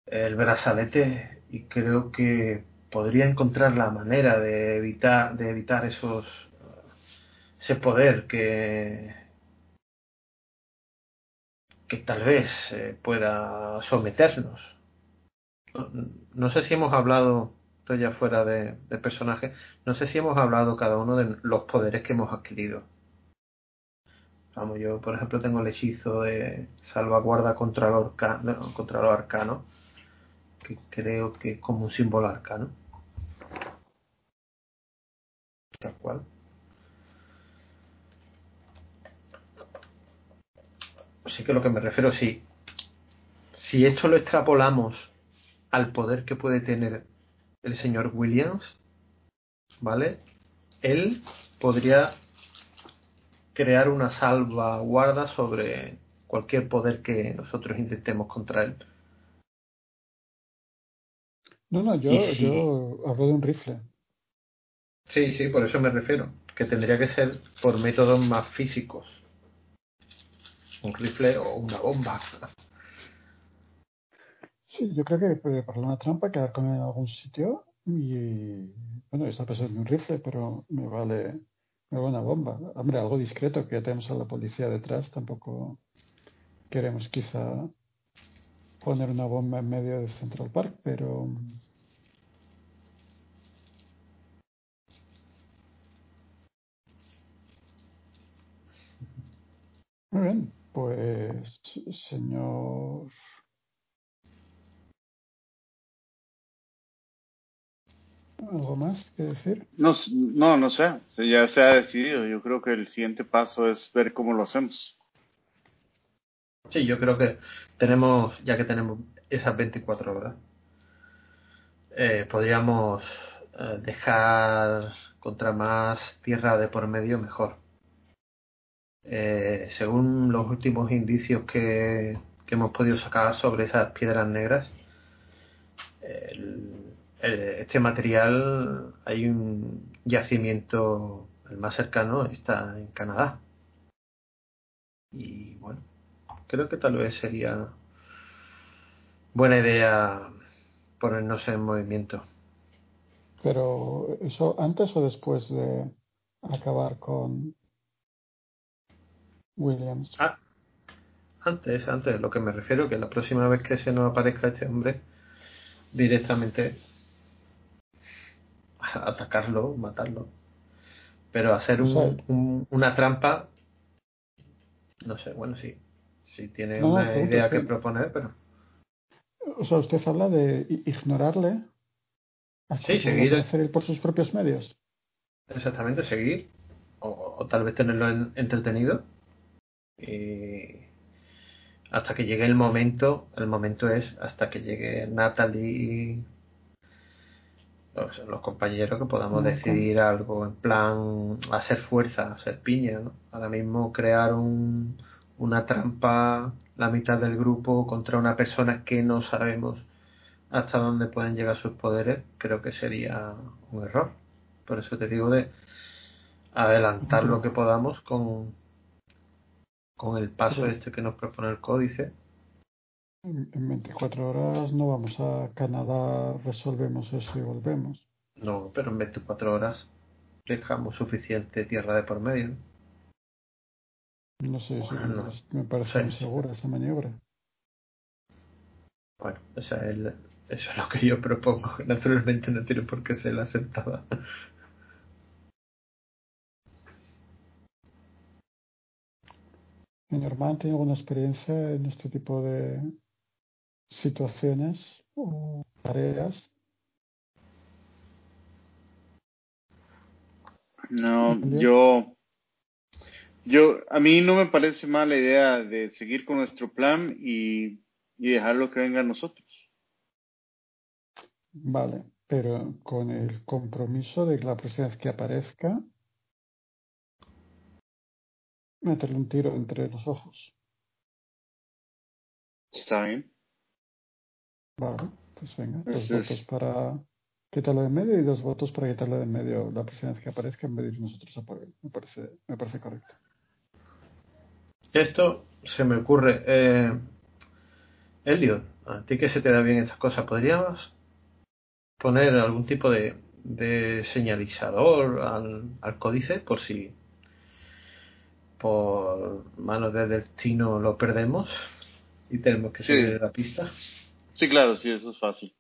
D: el brazalete y creo que podría encontrar la manera de evitar de evitar esos ese poder que que tal vez eh, pueda someternos. No, sé si hemos hablado, estoy ya fuera de, personaje, no sé si hemos hablado cada uno de los poderes que hemos adquirido. Vamos, yo por ejemplo tengo el hechizo de salvaguarda contra lo, arcano, contra arcano, que creo que es como un símbolo arcano. Tal cual. Así que lo que me refiero, sí. Si esto lo extrapolamos al poder que puede tener el señor Williams, ¿vale? Él podría crear una salvaguarda sobre cualquier poder que nosotros intentemos contra él.
A: No, no, yo, yo hablo de un rifle.
D: Sí, sí, por eso me refiero. Que tendría que ser por métodos más físicos un rifle o una bomba.
A: Sí, yo creo que pasar una trampa, quedar con en algún sitio y, bueno, está pensando un rifle, pero me vale, me vale una bomba. Hombre, algo discreto, que ya tenemos a la policía detrás, tampoco queremos quizá poner una bomba en medio de Central Park, pero... Muy bien. Pues, señor. ¿Algo más que decir?
C: No, no, no sé. Ya se ha decidido. Yo creo que el siguiente paso es ver cómo lo hacemos.
D: Sí, yo creo que tenemos, ya que tenemos esas 24 horas, eh, podríamos eh, dejar contra más tierra de por medio mejor eh, según los últimos indicios que, que, hemos podido sacar sobre esas piedras negras, este material hay un yacimiento, el más cercano está en Canadá. Y bueno, creo que tal vez sería buena idea ponernos en movimiento.
A: Pero eso antes o después de acabar con Williams.
D: Ah, antes, antes. Lo que me refiero que la próxima vez que se nos aparezca este hombre, directamente (laughs) atacarlo, matarlo. Pero hacer un, una trampa, no sé, bueno, sí. Si tiene una idea que, proponer, pero.
A: O sea, usted habla de ignorarle.
D: sí, seguir.
A: Hacer él por sus propios medios.
D: Exactamente, seguir. O, tal vez tenerlo entretenido. Y hasta que llegue el momento, el momento es hasta que llegue Natalie los, los compañeros que podamos decidir algo en plan hacer fuerza, hacer piña, ¿no? Ahora mismo crear un, una trampa la mitad del grupo contra una persona que no sabemos hasta dónde pueden llegar sus poderes, creo que sería un error. Por eso te digo de adelantar lo que podamos con, con el paso este que nos propone el códice.
A: En 24 horas no vamos a Canadá, resolvemos eso y volvemos.
D: No, pero en 24 horas dejamos suficiente tierra de por medio.
A: No sé si me parece muy segura esa maniobra.
D: Bueno, eso es lo que yo propongo. (laughs) Naturalmente no tiene por qué ser la aceptada.
A: ¿Mi hermano tiene alguna experiencia en este tipo de situaciones o tareas?
C: No, yo, yo, a mí no me parece mala idea de seguir con nuestro plan y, y dejarlo que venga a nosotros.
A: Vale, pero con el compromiso de que la próxima vez que aparezca meterle un tiro entre los ojos.
C: Está bien.
A: Vale, pues venga, dos votos para quitarlo de medio y dos votos para quitarlo de medio la próxima vez que aparezca en vez de nosotros a por él. Me parece, me parece correcto.
D: Esto se me ocurre. Eh, Elliot, a ti que se te da bien estas cosas, ¿podríamos poner algún tipo de, de señalizador al, al códice por si por manos del destino lo perdemos y tenemos que seguir la pista.
C: Sí, claro, sí, eso es fácil.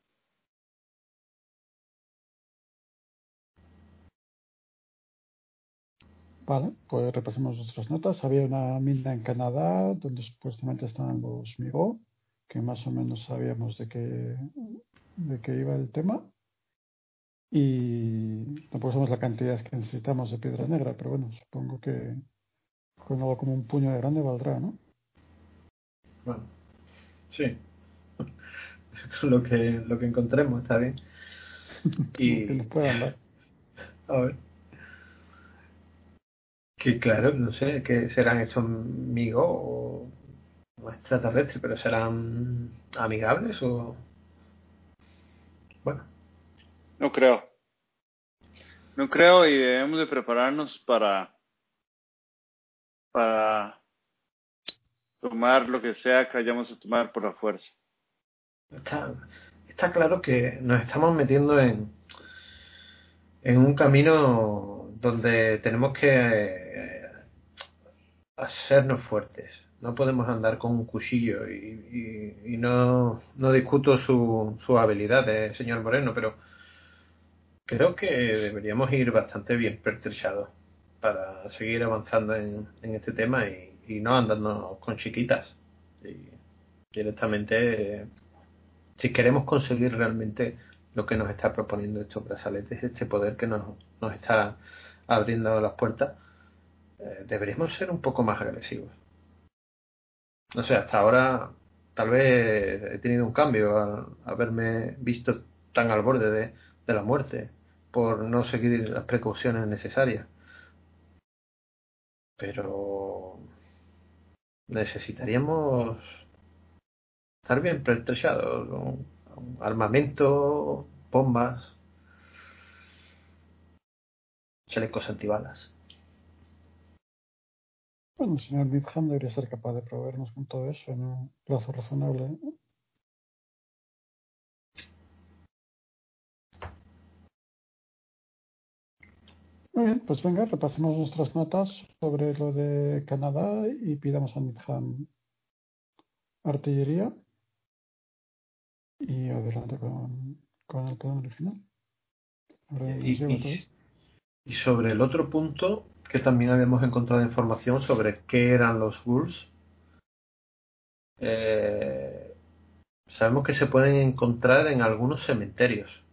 A: Vale, pues repasemos nuestras notas. Había una mina en Canadá donde supuestamente estaban los Migo, que más o menos sabíamos de qué, de qué iba el tema. Y no sabemos la cantidad que necesitamos de piedra negra, pero bueno, supongo que con algo como un puño de grande valdrá, ¿no?
D: Bueno, sí. (laughs) lo que, lo que encontremos está bien. (laughs)
A: y... que nos.
D: A ver. Que claro, no sé, que serán estos amigos o, extraterrestres, pero serán amigables o. Bueno.
C: No creo. No creo y debemos de prepararnos para para tomar lo que sea que hayamos a tomar por la fuerza.
D: Está, está claro que nos estamos metiendo en, en un camino donde tenemos que eh, hacernos fuertes. No podemos andar con un cuchillo y, y, no, no discuto su, su habilidad, eh, señor Moreno, pero creo que deberíamos ir bastante bien pertrechados para seguir avanzando en, este tema y, no andando con chiquitas. Y directamente, si queremos conseguir realmente lo que nos está proponiendo estos brazaletes, este poder que nos, nos está abriendo las puertas, eh, deberíamos ser un poco más agresivos. No sé, hasta ahora tal vez he tenido un cambio al haberme visto tan al borde de, de la muerte por no seguir las precauciones necesarias Pero necesitaríamos estar bien pertrechados, armamento, bombas, chalecos antibalas.
A: Bueno, el señor Midham debería ser capaz de proveernos con todo eso en un plazo razonable. Muy bien, pues venga, repasemos nuestras notas sobre lo de Canadá y pidamos a Midham artillería. Y adelante con, con el plan original.
D: Y, y, sobre el otro punto, que también habíamos encontrado información sobre qué eran los ghouls. Eh, sabemos que se pueden encontrar en algunos cementerios,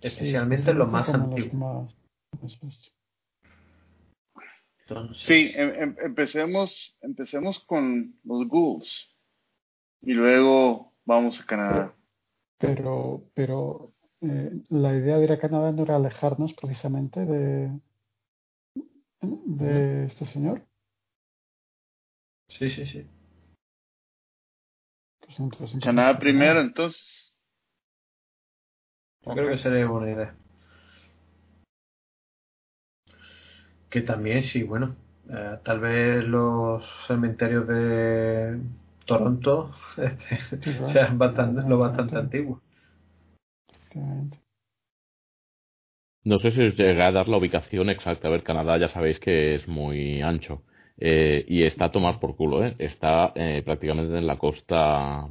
D: especialmente en los más antiguos.
C: Sí, em, em, empecemos, empecemos con los ghouls y luego vamos a Canadá.
A: Pero, pero eh, la idea de ir a Canadá no era alejarnos precisamente de, de este señor.
D: Sí, sí, sí.
C: Pues Canadá primero, entonces.
D: Yo creo que sería buena idea. Que también, sí, bueno, eh, tal vez los cementerios de Toronto (laughs) este, sean bastante, lo bastante antiguos.
B: No sé si os llega a dar la ubicación exacta. A ver, Canadá ya sabéis que es muy ancho. Eh, y está a tomar por culo, ¿eh? Está eh, prácticamente en la costa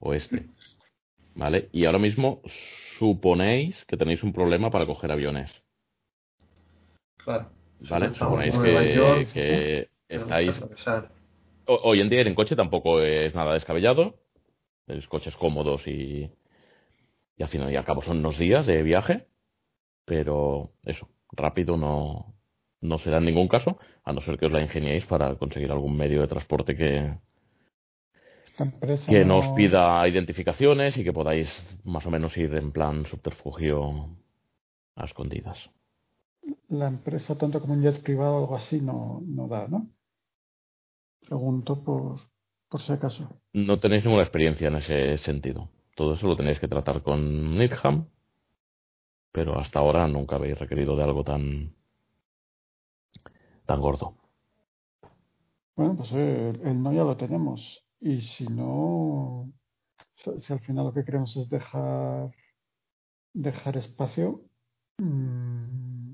B: oeste. ¿Vale? Y ahora mismo suponéis que tenéis un problema para coger aviones.
D: Claro.
B: ¿Vale? Suponéis que, que estáis... Hoy en día ir en coche tampoco es nada descabellado. Tenéis coches cómodos y, y al final y al cabo son unos días de viaje. Pero eso, rápido no, no será en ningún caso, a no ser que os la ingeniéis para conseguir algún medio de transporte que, que no os pida identificaciones y que podáis más o menos ir en plan subterfugio a escondidas.
A: La empresa, tanto como un jet privado o algo así, no, no da, ¿no? Pregunto por, por si acaso.
B: No tenéis ninguna experiencia en ese sentido. Todo eso lo tenéis que tratar con Nidham pero hasta ahora nunca habéis requerido de algo tan tan gordo.
A: Bueno, pues eh, el, no ya lo tenemos. Y si no, si, al final lo que queremos es dejar dejar espacio mmm,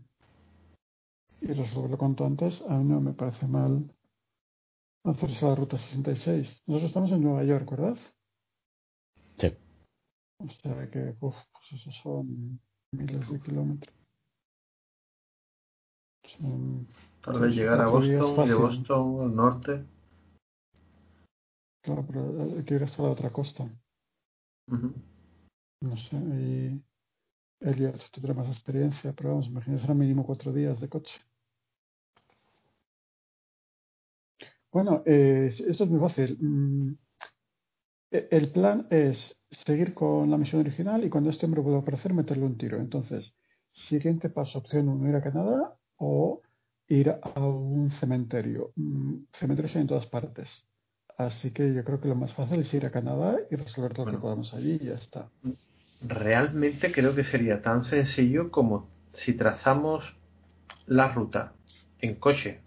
A: y resolverlo cuanto antes, a mí no me parece mal hacerse la ruta 66. Nosotros estamos en Nueva York, ¿verdad?
B: Sí.
A: O sea que, uf, pues eso son miles de kilómetros.
D: Tal vez llegar a Boston, de Boston al norte.
A: Claro, pero hay que ir hasta la otra costa. No sé, y Elliot, tú tienes más experiencia, pero vamos, imagínate será mínimo cuatro días de coche. Bueno, eh, esto es muy fácil. Mm, e, el plan es seguir con la misión original y cuando este hombre pueda aparecer meterle un tiro. Entonces, siguiente paso, opción 1, ir a Canadá o ir a un cementerio. Mm, cementerios hay en todas partes. Así que yo creo que lo más fácil es ir a Canadá y resolver todo lo que podamos allí y ya está.
D: Realmente creo que sería tan sencillo como si trazamos la ruta en coche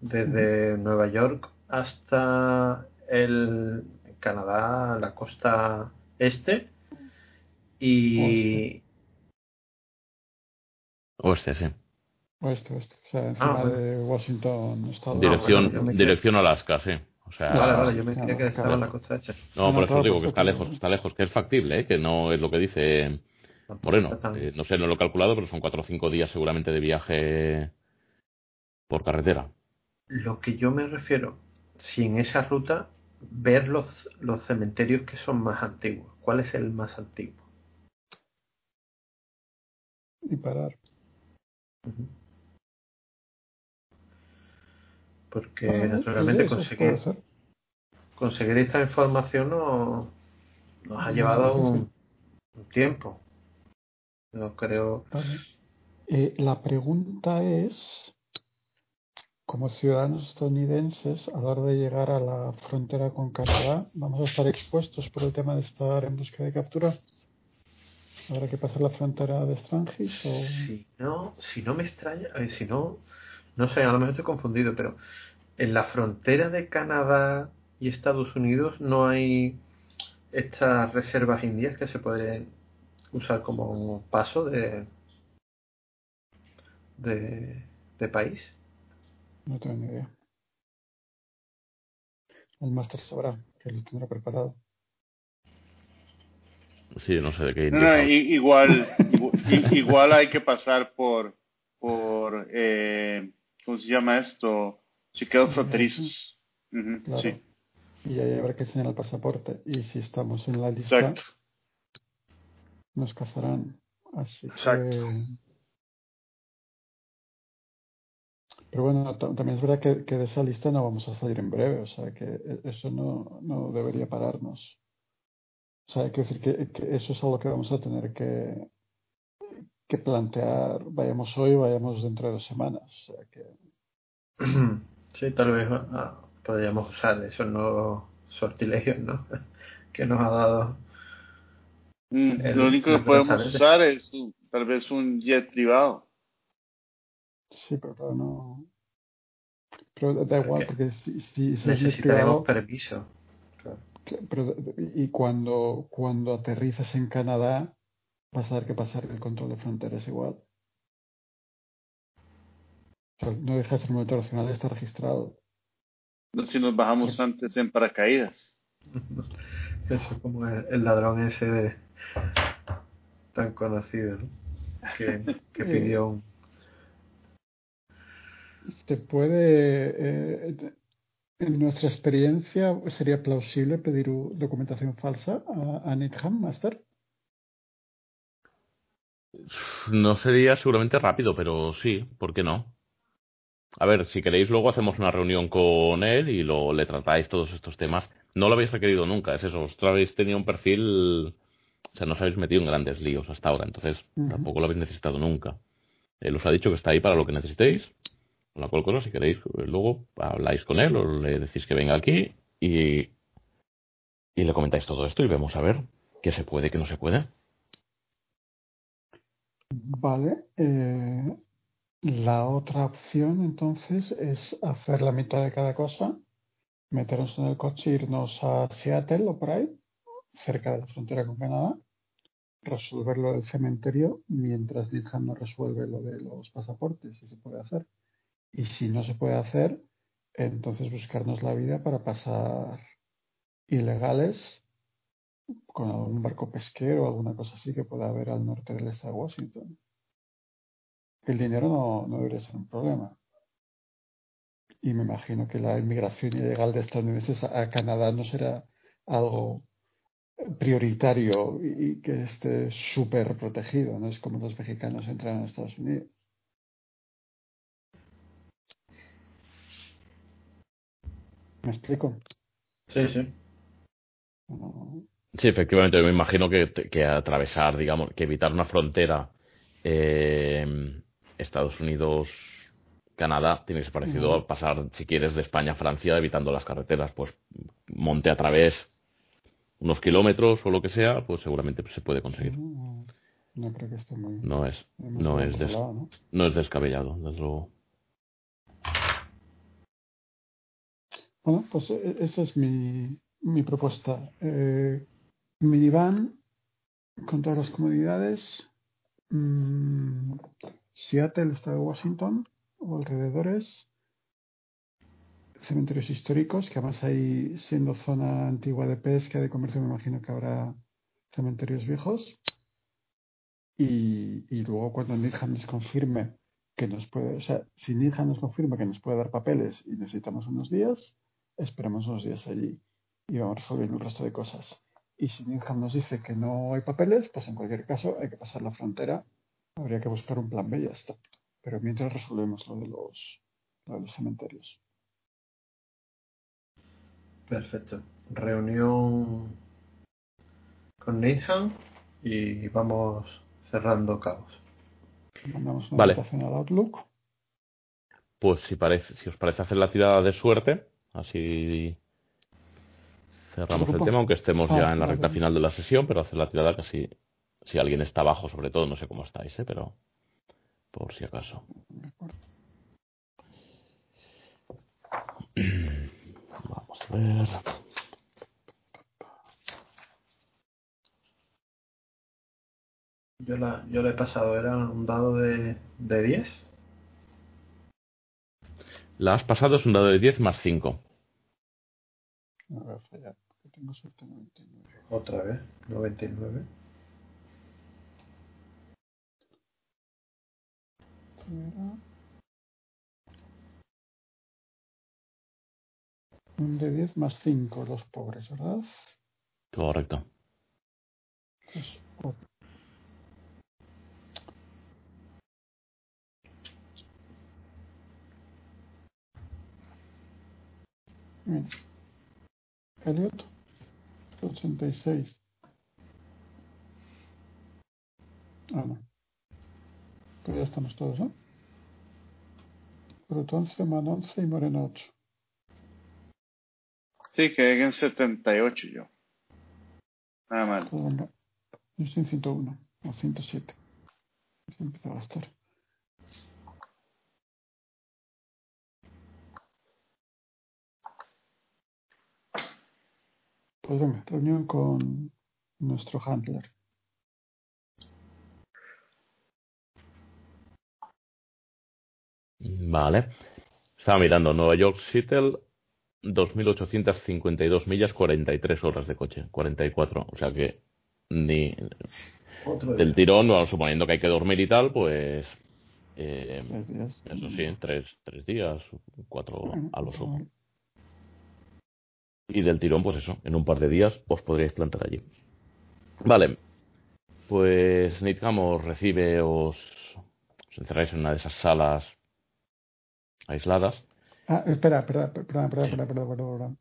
D: desde Nueva York hasta el Canadá, la costa este y...
B: Oeste, sí.
A: Oeste, oeste. O sea, encima ah, de Washington,
B: Dirección, dirección Alaska, sí. O sea,
D: vale, vale, yo me tenía que estaba en la costa este.
B: No, por eso digo que está lejos, está lejos, que es factible, ¿eh? que no es lo que dice Moreno. Eh, no sé, no lo he calculado, pero son cuatro o cinco días seguramente de viaje por carretera.
D: Lo que yo me refiero, si en esa ruta ver los, los cementerios que son más antiguos. ¿Cuál es el más antiguo?
A: Y parar.
D: Porque naturalmente conseguir, conseguir esta información no, nos ha llevado un, tiempo. No creo.
A: Eh, la pregunta es como ciudadanos estadounidenses, a la hora de llegar a la frontera con Canadá, vamos a estar expuestos por el tema de estar en búsqueda de captura. ¿Habrá que pasar la frontera de Strangis? O...
D: Si no, si no me extraña, eh, si no, no sé, a lo mejor estoy confundido, pero en la frontera de Canadá y Estados Unidos no hay estas reservas indias que se pueden usar como paso de, de, de país.
A: No tengo ni idea. El máster sabrá que lo tendrá preparado.
B: Sí, no sé de qué.
C: No, no, i- igual, igual, igual hay que pasar por, por eh, ¿cómo se llama esto? Chequeos fronterizos.
A: Claro.
C: Sí,
A: Y ahí habrá que enseñar el pasaporte. Y si estamos en la lista,
C: exacto.
A: nos cazarán. Así
C: Exacto.
A: que. Pero bueno, ta- también es verdad que, que de esa lista no vamos a salir en breve. O sea que e- eso no, no debería pararnos. O sea, hay que decir que, que eso es algo que vamos a tener que, que plantear. Vayamos hoy, vayamos dentro de dos semanas. O sea que. (clears throat)
D: Sí, tal vez ah, podríamos usar esos nuevos sortilegios, ¿no? (laughs) que nos ha dado.
C: Mm,
D: El-
C: Lo único que podemos usar es un- tal vez un jet privado.
A: Sí, pero claro, no. Pero da igual,
D: Porque
A: porque si, si, es
D: Necesitaremos
A: privado,
D: permiso. Claro.
A: pero, y cuando, cuando aterrizas en Canadá, vas a tener que pasar el control de fronteras igual. O sea, no deja de ser un momento nacional, está registrado.
C: No si nos bajamos antes en paracaídas. (laughs)
D: Eso como el, el ladrón ese de tan conocido, ¿no? que, que (laughs) pidió un...
A: Se puede, eh, en nuestra experiencia, ¿sería plausible pedir documentación falsa a, a Master?
B: No sería seguramente rápido, pero sí, ¿por qué no? A ver, si queréis luego hacemos una reunión con él y lo, le tratáis todos estos temas. No lo habéis requerido nunca, es eso, vosotros habéis tenido un perfil, o sea, no os habéis metido en grandes líos hasta ahora, entonces tampoco lo habéis necesitado nunca. Él os ha dicho que está ahí para lo que necesitéis, con la cosa, si queréis, eh, luego habláis con él o le decís que venga aquí y, y le comentáis todo esto y vemos a ver qué se puede qué no se puede.
A: Vale. eh, la otra opción entonces es hacer la mitad de cada cosa, meternos en el coche, irnos a Seattle o por ahí, cerca de la frontera con Canadá, resolver lo del cementerio mientras Needham no resuelve lo de los pasaportes, si se puede hacer. Y si no se puede hacer, entonces buscarnos la vida para pasar ilegales con algún barco pesquero o alguna cosa así que pueda haber al norte del estado de Washington. El dinero no, no debería ser un problema. Y me imagino que la inmigración ilegal de estadounidenses a, a Canadá no será algo prioritario y, que esté súper protegido. No es como los mexicanos entran a Estados Unidos. ¿Me explico?
D: Sí, sí.
B: Sí, efectivamente, yo me imagino que, que atravesar, digamos, que evitar una frontera eh, Estados Unidos, Canadá, tiene que ser parecido a pasar, si quieres, de España a Francia evitando las carreteras, pues monte a través unos kilómetros o lo que sea, pues seguramente se puede conseguir.
A: no, no creo que esté muy,
B: No es, no es, des-
A: controlado, ¿no?
B: no es descabellado, desde luego.
A: Bueno, pues e- esa es mi, mi propuesta. Eh, minivan con todas las comunidades. mm, Seattle, estado de Washington o alrededores. Cementerios históricos, que además ahí, siendo zona antigua de pesca, de comercio, me imagino que habrá cementerios viejos. Y, y luego cuando Needham nos confirme que nos puede, o sea, si Needham nos confirma que nos puede dar papeles y necesitamos unos días, esperemos unos días allí y vamos resolviendo el resto de cosas. Y si Needham nos dice que no hay papeles, pues en cualquier caso hay que pasar la frontera, habría que buscar un plan B y ya está. Pero mientras resolvemos lo de los, lo de los cementerios.
D: Perfecto. Reunión con Nathan y vamos cerrando cabos.
A: Mandamos una
B: Vale.
A: invitación al Outlook.
B: pues si, parece, si os parece hacer la tirada de suerte, así cerramos el tema, aunque estemos ya
A: Ah,
B: en la recta final de la sesión, pero hacer la tirada casi, si alguien está abajo, sobre todo, no sé cómo estáis, ¿eh? pero por si acaso. (clears throat) Vamos a ver.
D: Yo la, yo la he pasado, era un dado de, de 10.
B: La has pasado, es un dado de 10 más 5.
A: A ver, falla. Tengo suerte 99.
D: Otra vez, 99.
A: Un de 10 más 5, los pobres, ¿verdad?
B: Correcto.
A: Pues 8. menos. Elliot, 86. Ah, no. Pero ya estamos todos, ¿no? Brut 11, Man 11 y Moreno 8.
C: Sí, que quedé en 78 yo. Nada mal.
A: Yo estoy en 101 o 107. Siempre te va a estar. Venga, reunión con nuestro handler.
B: Vale. Estaba mirando Nueva York Seattle, 2.852 millas, 43 horas de coche, 44. O sea que ni del tirón, suponiendo que hay que dormir y tal, pues eh,
A: Tres días.
B: eso sí, tres, tres días, cuatro a lo sumo y del tirón, pues eso, en un par de días os podréis plantar allí. Vale, pues Nitcam os recibe, os, os, encerráis en una de esas salas aisladas.
A: Ah, espera, perdón,
B: perdón, perdón,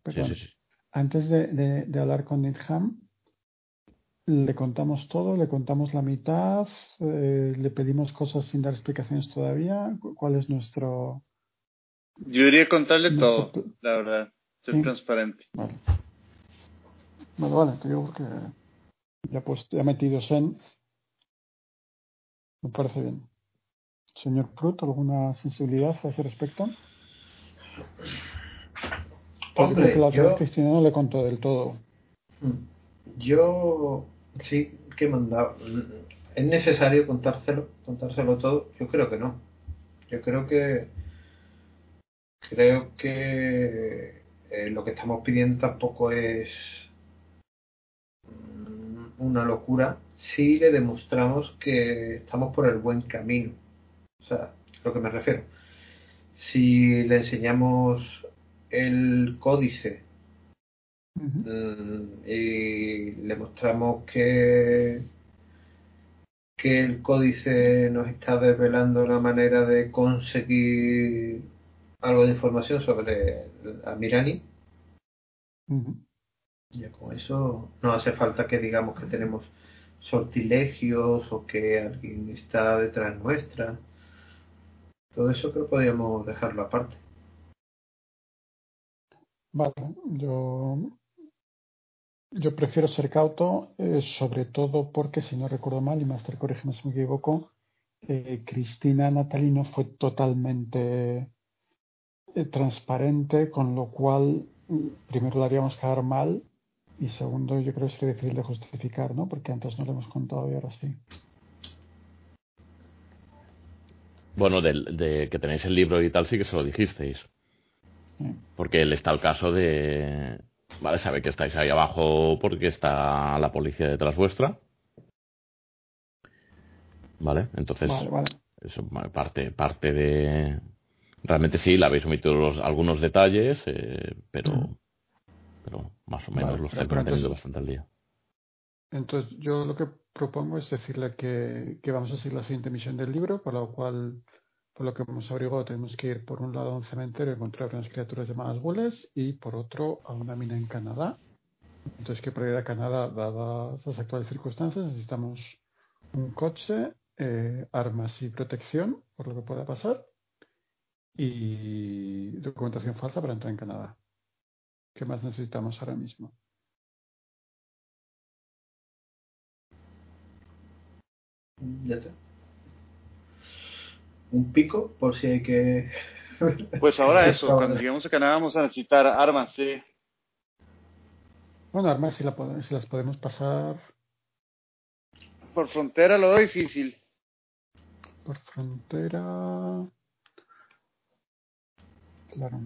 A: Antes de, de, hablar con Nitcam, le contamos todo, le contamos la mitad, eh, le pedimos cosas sin dar explicaciones todavía. ¿Cuál es nuestro...?
C: Yo iría a contarle todo, la verdad. Ser
A: Sí.
C: transparente.
A: Vale. Vale, vale, te digo porque ya, pues, ya metidos en... Me parece bien. Señor Prut, ¿alguna sensibilidad a ese respecto?
D: Hombre,
A: que la
D: yo,
A: Cristina no le contó del todo.
D: yo sí que he mandado. ¿Es necesario contárselo, contárselo todo? Yo creo que no. Yo creo que creo que eh, lo que estamos pidiendo tampoco es mm, una locura si le demostramos que estamos por el buen camino. O sea, a lo que me refiero. Si le enseñamos el códice. Mm, y le mostramos que que el códice nos está desvelando la manera de conseguir algo de información sobre a
A: Ujú.
D: ya con eso no hace falta que digamos que tenemos sortilegios o que alguien está detrás nuestra todo eso creo que podríamos dejarlo aparte
A: Vale, yo, yo prefiero ser cauto, eh, sobre todo porque, si no recuerdo mal, y Master corrígeme si me equivoco, eh, Cristina Natalino fue totalmente eh, transparente, con lo cual, primero la haríamos quedar mal, y segundo, yo creo que sería difícil de justificar, ¿no? Porque antes no lo hemos contado y ahora sí.
B: Bueno, de, que tenéis el libro y tal, sí que se lo dijisteis.
A: Sí.
B: Porque él está el caso de. Vale, sabe que estáis ahí abajo porque está la policía detrás vuestra. Vale, entonces,
A: Vale, vale.
B: eso parte, parte de. Realmente sí, le habéis omitido los- algunos detalles, eh, pero,
A: Ujú.
B: pero más o menos
A: Vale,
B: los estáis manteniendo bastante al día.
A: Entonces, yo lo que propongo es decirle que, que vamos a seguir la siguiente misión del libro, por lo cual, por lo que hemos averiguado, tenemos que ir por un lado a un cementerio, encontrar unas criaturas llamadas bules, y por otro a una mina en Canadá. Entonces, que para ir a Canadá, dadas las actuales circunstancias, necesitamos un coche, eh, armas y protección, por lo que pueda pasar. Y documentación falsa para entrar en Canadá. ¿Qué más necesitamos ahora mismo?
D: Ya está. Un pico por si hay que. (laughs)
C: Pues ahora eso, cuando lleguemos a Canadá vamos a necesitar armas, sí.
A: Bueno, armas si, la, si las podemos pasar.
C: Por frontera lo veo difícil.
A: Por frontera. Claro.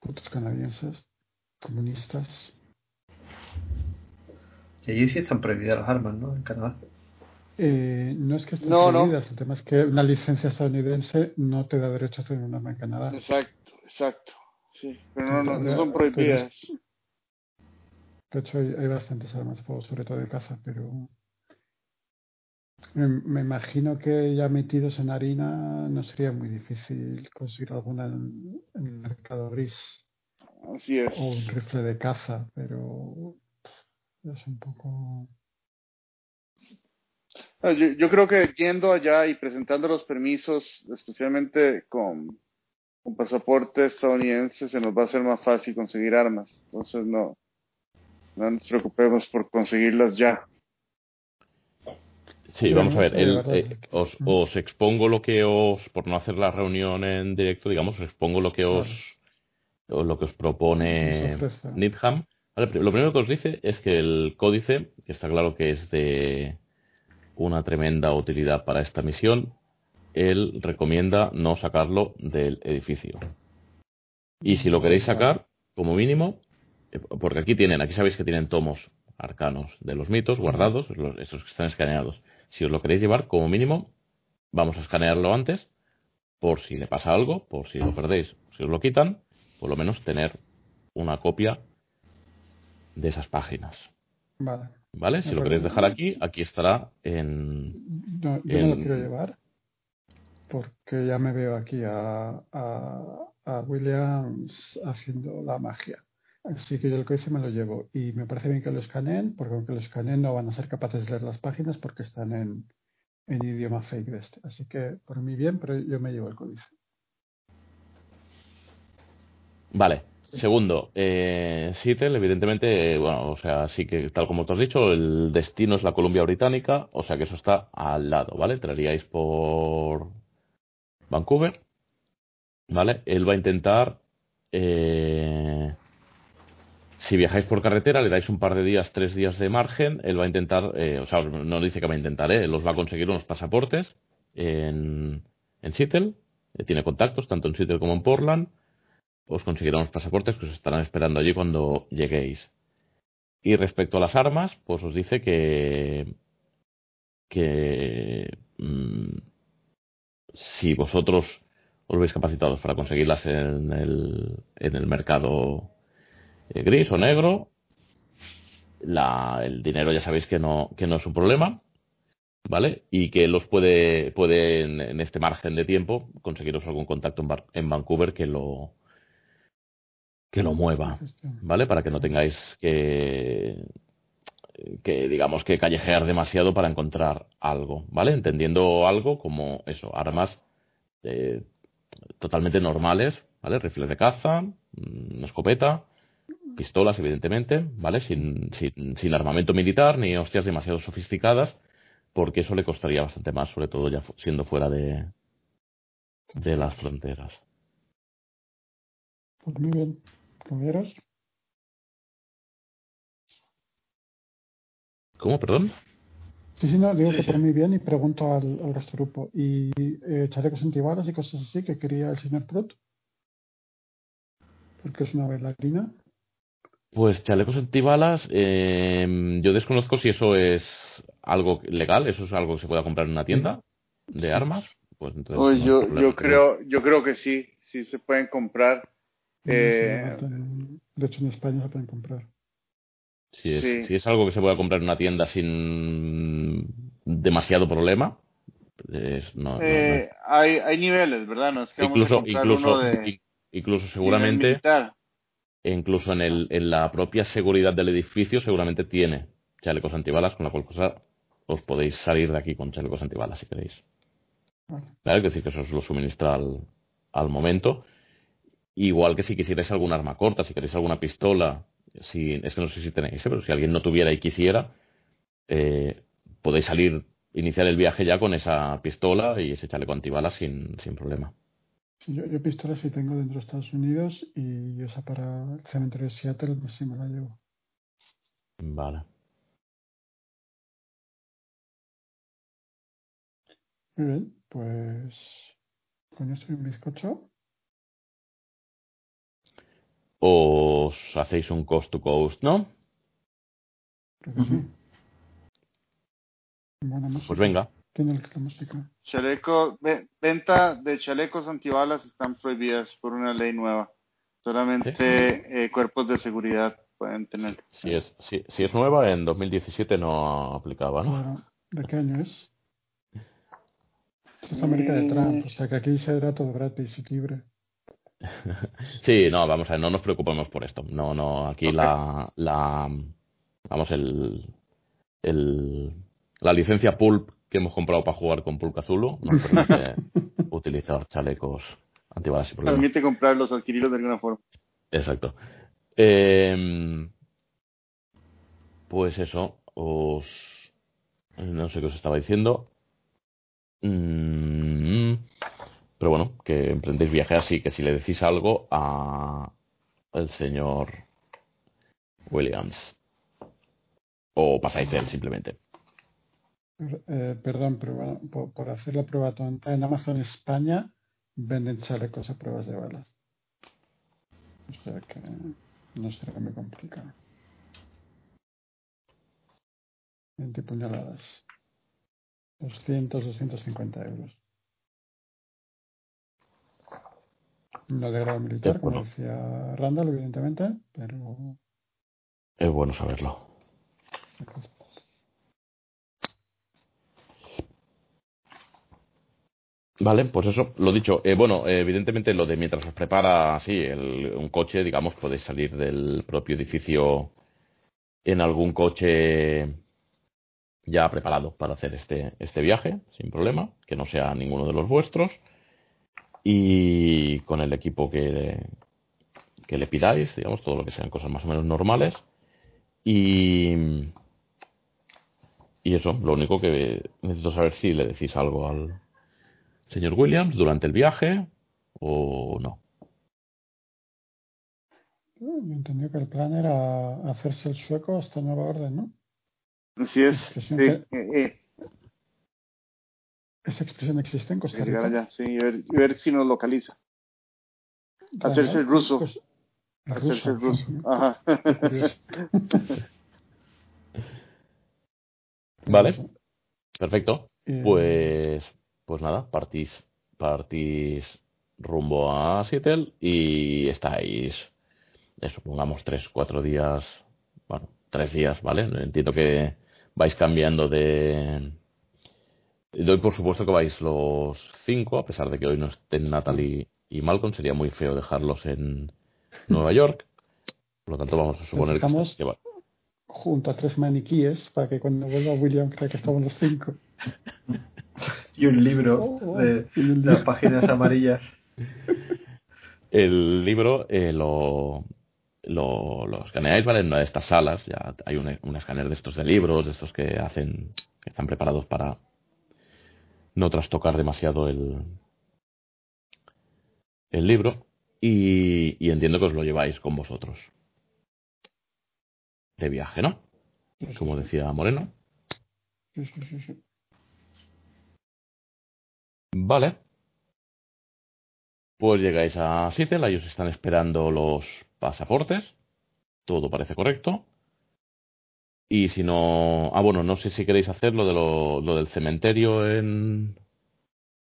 A: Putos canadienses, comunistas.
D: Y allí sí están prohibidas las armas, ¿no? En Canadá.
A: Eh, no es que estén
C: No, no.
A: prohibidas, el tema es que una licencia estadounidense no te da derecho a tener un arma en Canadá.
C: Exacto, exacto. Sí, pero no, no, no son prohibidas.
A: De hecho, hay, hay bastantes armas de fuego, sobre todo de caza, pero me, me imagino que ya metidos en harina no sería muy difícil conseguir alguna en, en el mercado gris
C: Así es.
A: o un rifle de caza, pero es un poco...
C: Yo, yo creo que yendo allá y presentando los permisos, especialmente con, con pasaporte estadounidense, se nos va a hacer más fácil conseguir armas. Entonces no, no nos preocupemos por conseguirlas ya.
B: Sí, vamos a ver. el- eh, os,
A: Mm.
B: os expongo lo que os, por no hacer la reunión en directo, digamos, os expongo lo que os, o lo que os propone. Needham. Vale, lo primero que os dice es que el códice, que está claro que es de una tremenda utilidad para esta misión, él recomienda no sacarlo del edificio. Y si lo queréis sacar, como mínimo, eh, porque aquí tienen, aquí sabéis que tienen tomos arcanos de los mitos guardados, los- esos que están escaneados. Si os lo queréis llevar, como mínimo, vamos a escanearlo antes, por si le pasa algo, por si lo perdéis, si os lo quitan, por lo menos tener una copia de esas páginas.
A: Vale.
B: ¿Vale? Si lo queréis dejar aquí, aquí estará en...
A: No, yo me lo
B: En-
A: quiero llevar porque ya me veo aquí a, a, a Williams haciendo la magia. Así que yo que hice me lo llevo. Y me parece bien que lo escaneen, porque aunque lo escaneen no van a ser capaces de leer las páginas porque están en, en idioma fake de este. Así que por mí bien, pero yo me llevo el códice.
B: Vale. Segundo, eh, Seattle, evidentemente, eh, bueno, o sea, sí que tal como te has dicho, el destino es la Columbia Británica, o sea que eso está al lado, ¿vale? Entraríais por Vancouver, ¿vale? Él va a intentar, eh, si viajáis por carretera, le dais un par de días, tres días de margen, él va a intentar, eh, o sea, no dice que va a intentar, ¿eh? Él os va a conseguir unos pasaportes en, en Seattle, eh, tiene contactos tanto en Seattle como en Portland, os conseguirán los pasaportes que os estarán esperando allí cuando lleguéis. Y respecto a las armas, pues os dice que que mm, si vosotros os veis capacitados para conseguirlas en el, en el mercado eh, gris o negro, la, el dinero ya sabéis que no, que no es un problema, ¿vale? Y que los puede, puede en, este margen de tiempo conseguiros algún contacto en, Bar- en Vancouver que lo, que lo mueva. ¿vale? Para que no tengáis que, que digamos que callejear demasiado para encontrar algo, ¿vale? Entendiendo algo como eso, armas eh, totalmente normales, ¿vale? Rifles de caza, mm, una escopeta, pistolas, evidentemente, ¿vale? Sin, sin, sin armamento militar ni hostias demasiado sofisticadas, porque eso le costaría bastante más, sobre todo ya siendo fuera de, de las fronteras.
A: Pues muy bien, compañeros.
B: ¿Cómo, perdón?
A: Sí, sí, no, digo
D: Sí,
A: que
D: sí.
A: por mí bien y pregunto al, al resto del grupo. ¿Y eh, chalecos antibalas y cosas así que quería el señor Prut? Porque es una bailarina.
B: Pues chalecos antibalas, eh, yo desconozco si eso es algo legal, eso es algo que se pueda comprar en una tienda de armas. Pues entonces no hay
C: yo, creo, yo creo que sí, sí se pueden comprar. Eh,
A: de hecho, en España se pueden comprar.
B: Si es,
C: Sí.
B: si es algo que se pueda comprar en una tienda sin demasiado problema, es- no, no- no.
C: eh, hay, hay niveles, ¿verdad? No es que vamos a
B: incluso, incluso,
C: uno de
B: in- incluso seguramente,
C: militar.
B: E incluso en, el, en la propia seguridad del edificio, seguramente tiene chalecos antibalas, con la cual cosa os podéis salir de aquí con chalecos antibalas si queréis. ¿Vale? Es decir, que eso os lo suministra al, al momento. Igual que si quisierais algún arma corta, si queréis alguna pistola, si, es que no sé si tenéis, ¿eh? pero si alguien no tuviera y quisiera, eh, podéis salir, iniciar el viaje ya con esa pistola y ese chaleco antibalas sin, sin problema.
A: Yo, yo pistola sí tengo dentro de Estados Unidos y esa para el cementerio de Seattle pues sí me la llevo.
B: Vale.
A: Muy bien, pues con esto y un bizcocho.
B: Os hacéis un coast to coast, ¿no?
A: Creo que sí. Música.
B: Pues venga.
A: ¿Quién es la música?
C: Chaleco, ve- venta de chalecos antibalas están prohibidas por una ley nueva. Solamente eh, cuerpos de seguridad pueden tener.
B: Si es, si, si es nueva, en 2017 no aplicaba, ¿no?
A: Claro. ¿De qué año es? Es América de Trump, o sea que aquí será todo gratis y libre. (laughs)
B: Sí, no, vamos a ver, no nos preocupemos por esto. No, no, aquí
C: Ok.
B: la, la, vamos, el, el, la licencia Pulp que hemos comprado para jugar con Pulp Cthulhu nos permite (laughs) utilizar chalecos antibalas sin problema.
C: Permite comprarlos, adquirirlos de alguna forma.
B: Exacto. Eh, pues eso, os... No sé qué os estaba diciendo. Mm, pero bueno, que emprendéis viaje así, que si le decís algo a el señor Williams. O pasáis de él simplemente.
A: Eh, perdón, pero bueno, por, por hacer la prueba tonta, en Amazon España venden chalecos a pruebas de balas. O sea que no será muy complicado. 20 puñaladas. 200, 250 euros. No de grado militar, como decía Randall, evidentemente, pero
B: Es bueno saberlo. Vale, pues eso, lo dicho. Eh, bueno, eh, evidentemente lo de mientras os prepara así un coche, digamos, podéis salir del propio edificio en algún coche ya preparado para hacer este, este viaje, sin problema, que no sea ninguno de los vuestros. Y con el equipo que, que le pidáis, digamos, todo lo que sean cosas más o menos normales. Y, y eso, lo único que necesito saber si le decís algo al señor Williams durante el viaje o no.
A: yo entendí que el plan era hacerse el sueco hasta nueva orden, ¿no?
C: Así es.
A: Sí,
C: Sí, eh, eh,
A: Esa expresión existe en Costa
C: llegar
A: Rica.
C: allá, sí, y ver, y ver si nos localiza. Hacerse el ruso.
A: Pues, el
C: Hacerse el
A: ruso.
C: Ajá. (laughs)
B: Vale, perfecto.
A: Eh,
B: Pues, pues nada, partís, partís rumbo a Seattle y estáis, eso, pongamos tres, cuatro días, bueno, tres días, ¿vale? Entiendo que vais cambiando de... Doy por supuesto que vais los cinco, a pesar de que hoy no estén Natalie y Malcolm, sería muy feo dejarlos en (laughs) Nueva York. Por lo tanto, vamos a suponer que,
A: Estamos- junto a tres maniquíes para que cuando vuelva William crea que estamos los cinco. (laughs)
D: Y un libro
A: Oh, oh,
D: de, las páginas amarillas. (laughs)
B: El libro eh, lo, lo, lo escaneáis, ¿vale? En una de estas salas, ya hay un, un escáner de estos de libros, de estos que hacen, que están preparados para no trastocar demasiado el, el libro. Y, y entiendo que os lo lleváis con vosotros. De viaje, ¿no? Como decía Moreno.
A: Sí, sí, sí.
B: Vale. Pues llegáis a Seattle, ahí os están esperando los pasaportes. Todo parece correcto. Y si no. Ah, bueno, no sé si queréis hacer lo, de lo, lo del cementerio en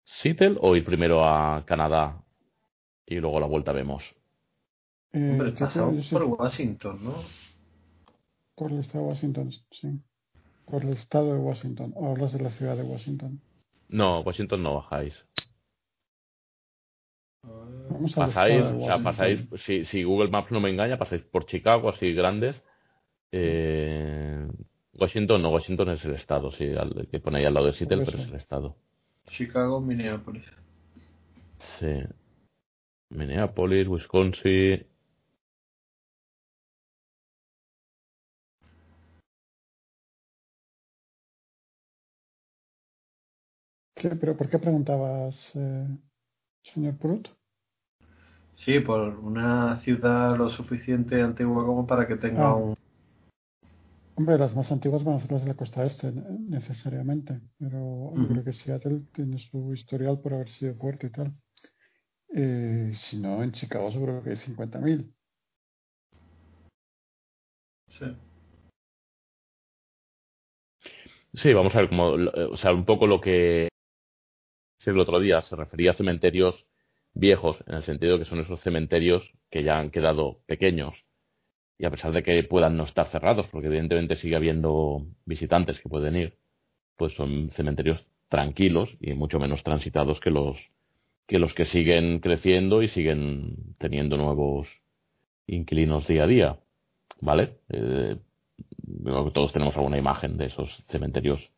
B: Seattle o ir primero a Canadá y luego a la vuelta vemos.
A: Eh,
D: Hombre, pasamos por Washington, ¿no?
A: por el estado de Washington, sí. Por el estado de Washington. O hablas de la ciudad de Washington.
B: No, Washington no bajáis.
A: Vamos al
B: Pasáis, o sea, pasáis, si, si Google Maps no me engaña, pasáis por Chicago, así grandes. Eh, Washington, no, Washington es el estado, sí, al- que pone ahí al lado de Seattle,
A: Por
B: pero es el estado.
D: Chicago, Minneapolis.
B: Sí. Minneapolis, Wisconsin.
A: ¿Qué, ¿Pero por qué preguntabas, eh, señor Prut?
D: Sí, por una ciudad lo suficiente antigua como para que tenga
A: Ah.
D: un...
A: Hombre, las más antiguas van a ser las de la costa este, ne- necesariamente. Pero yo creo que Seattle tiene su historial por haber sido puerto y tal. Eh, si no, en Chicago seguro que hay 50.000.
D: Sí.
B: Sí, vamos a ver cómo, o sea, un poco lo que el otro día se refería a cementerios viejos, en el sentido que son esos cementerios que ya han quedado pequeños y a pesar de que puedan no estar cerrados, porque evidentemente sigue habiendo visitantes que pueden ir, pues son cementerios tranquilos y mucho menos transitados que los que los que siguen creciendo y siguen teniendo nuevos inquilinos día a día, ¿vale? Eh, todos tenemos alguna imagen de esos cementerios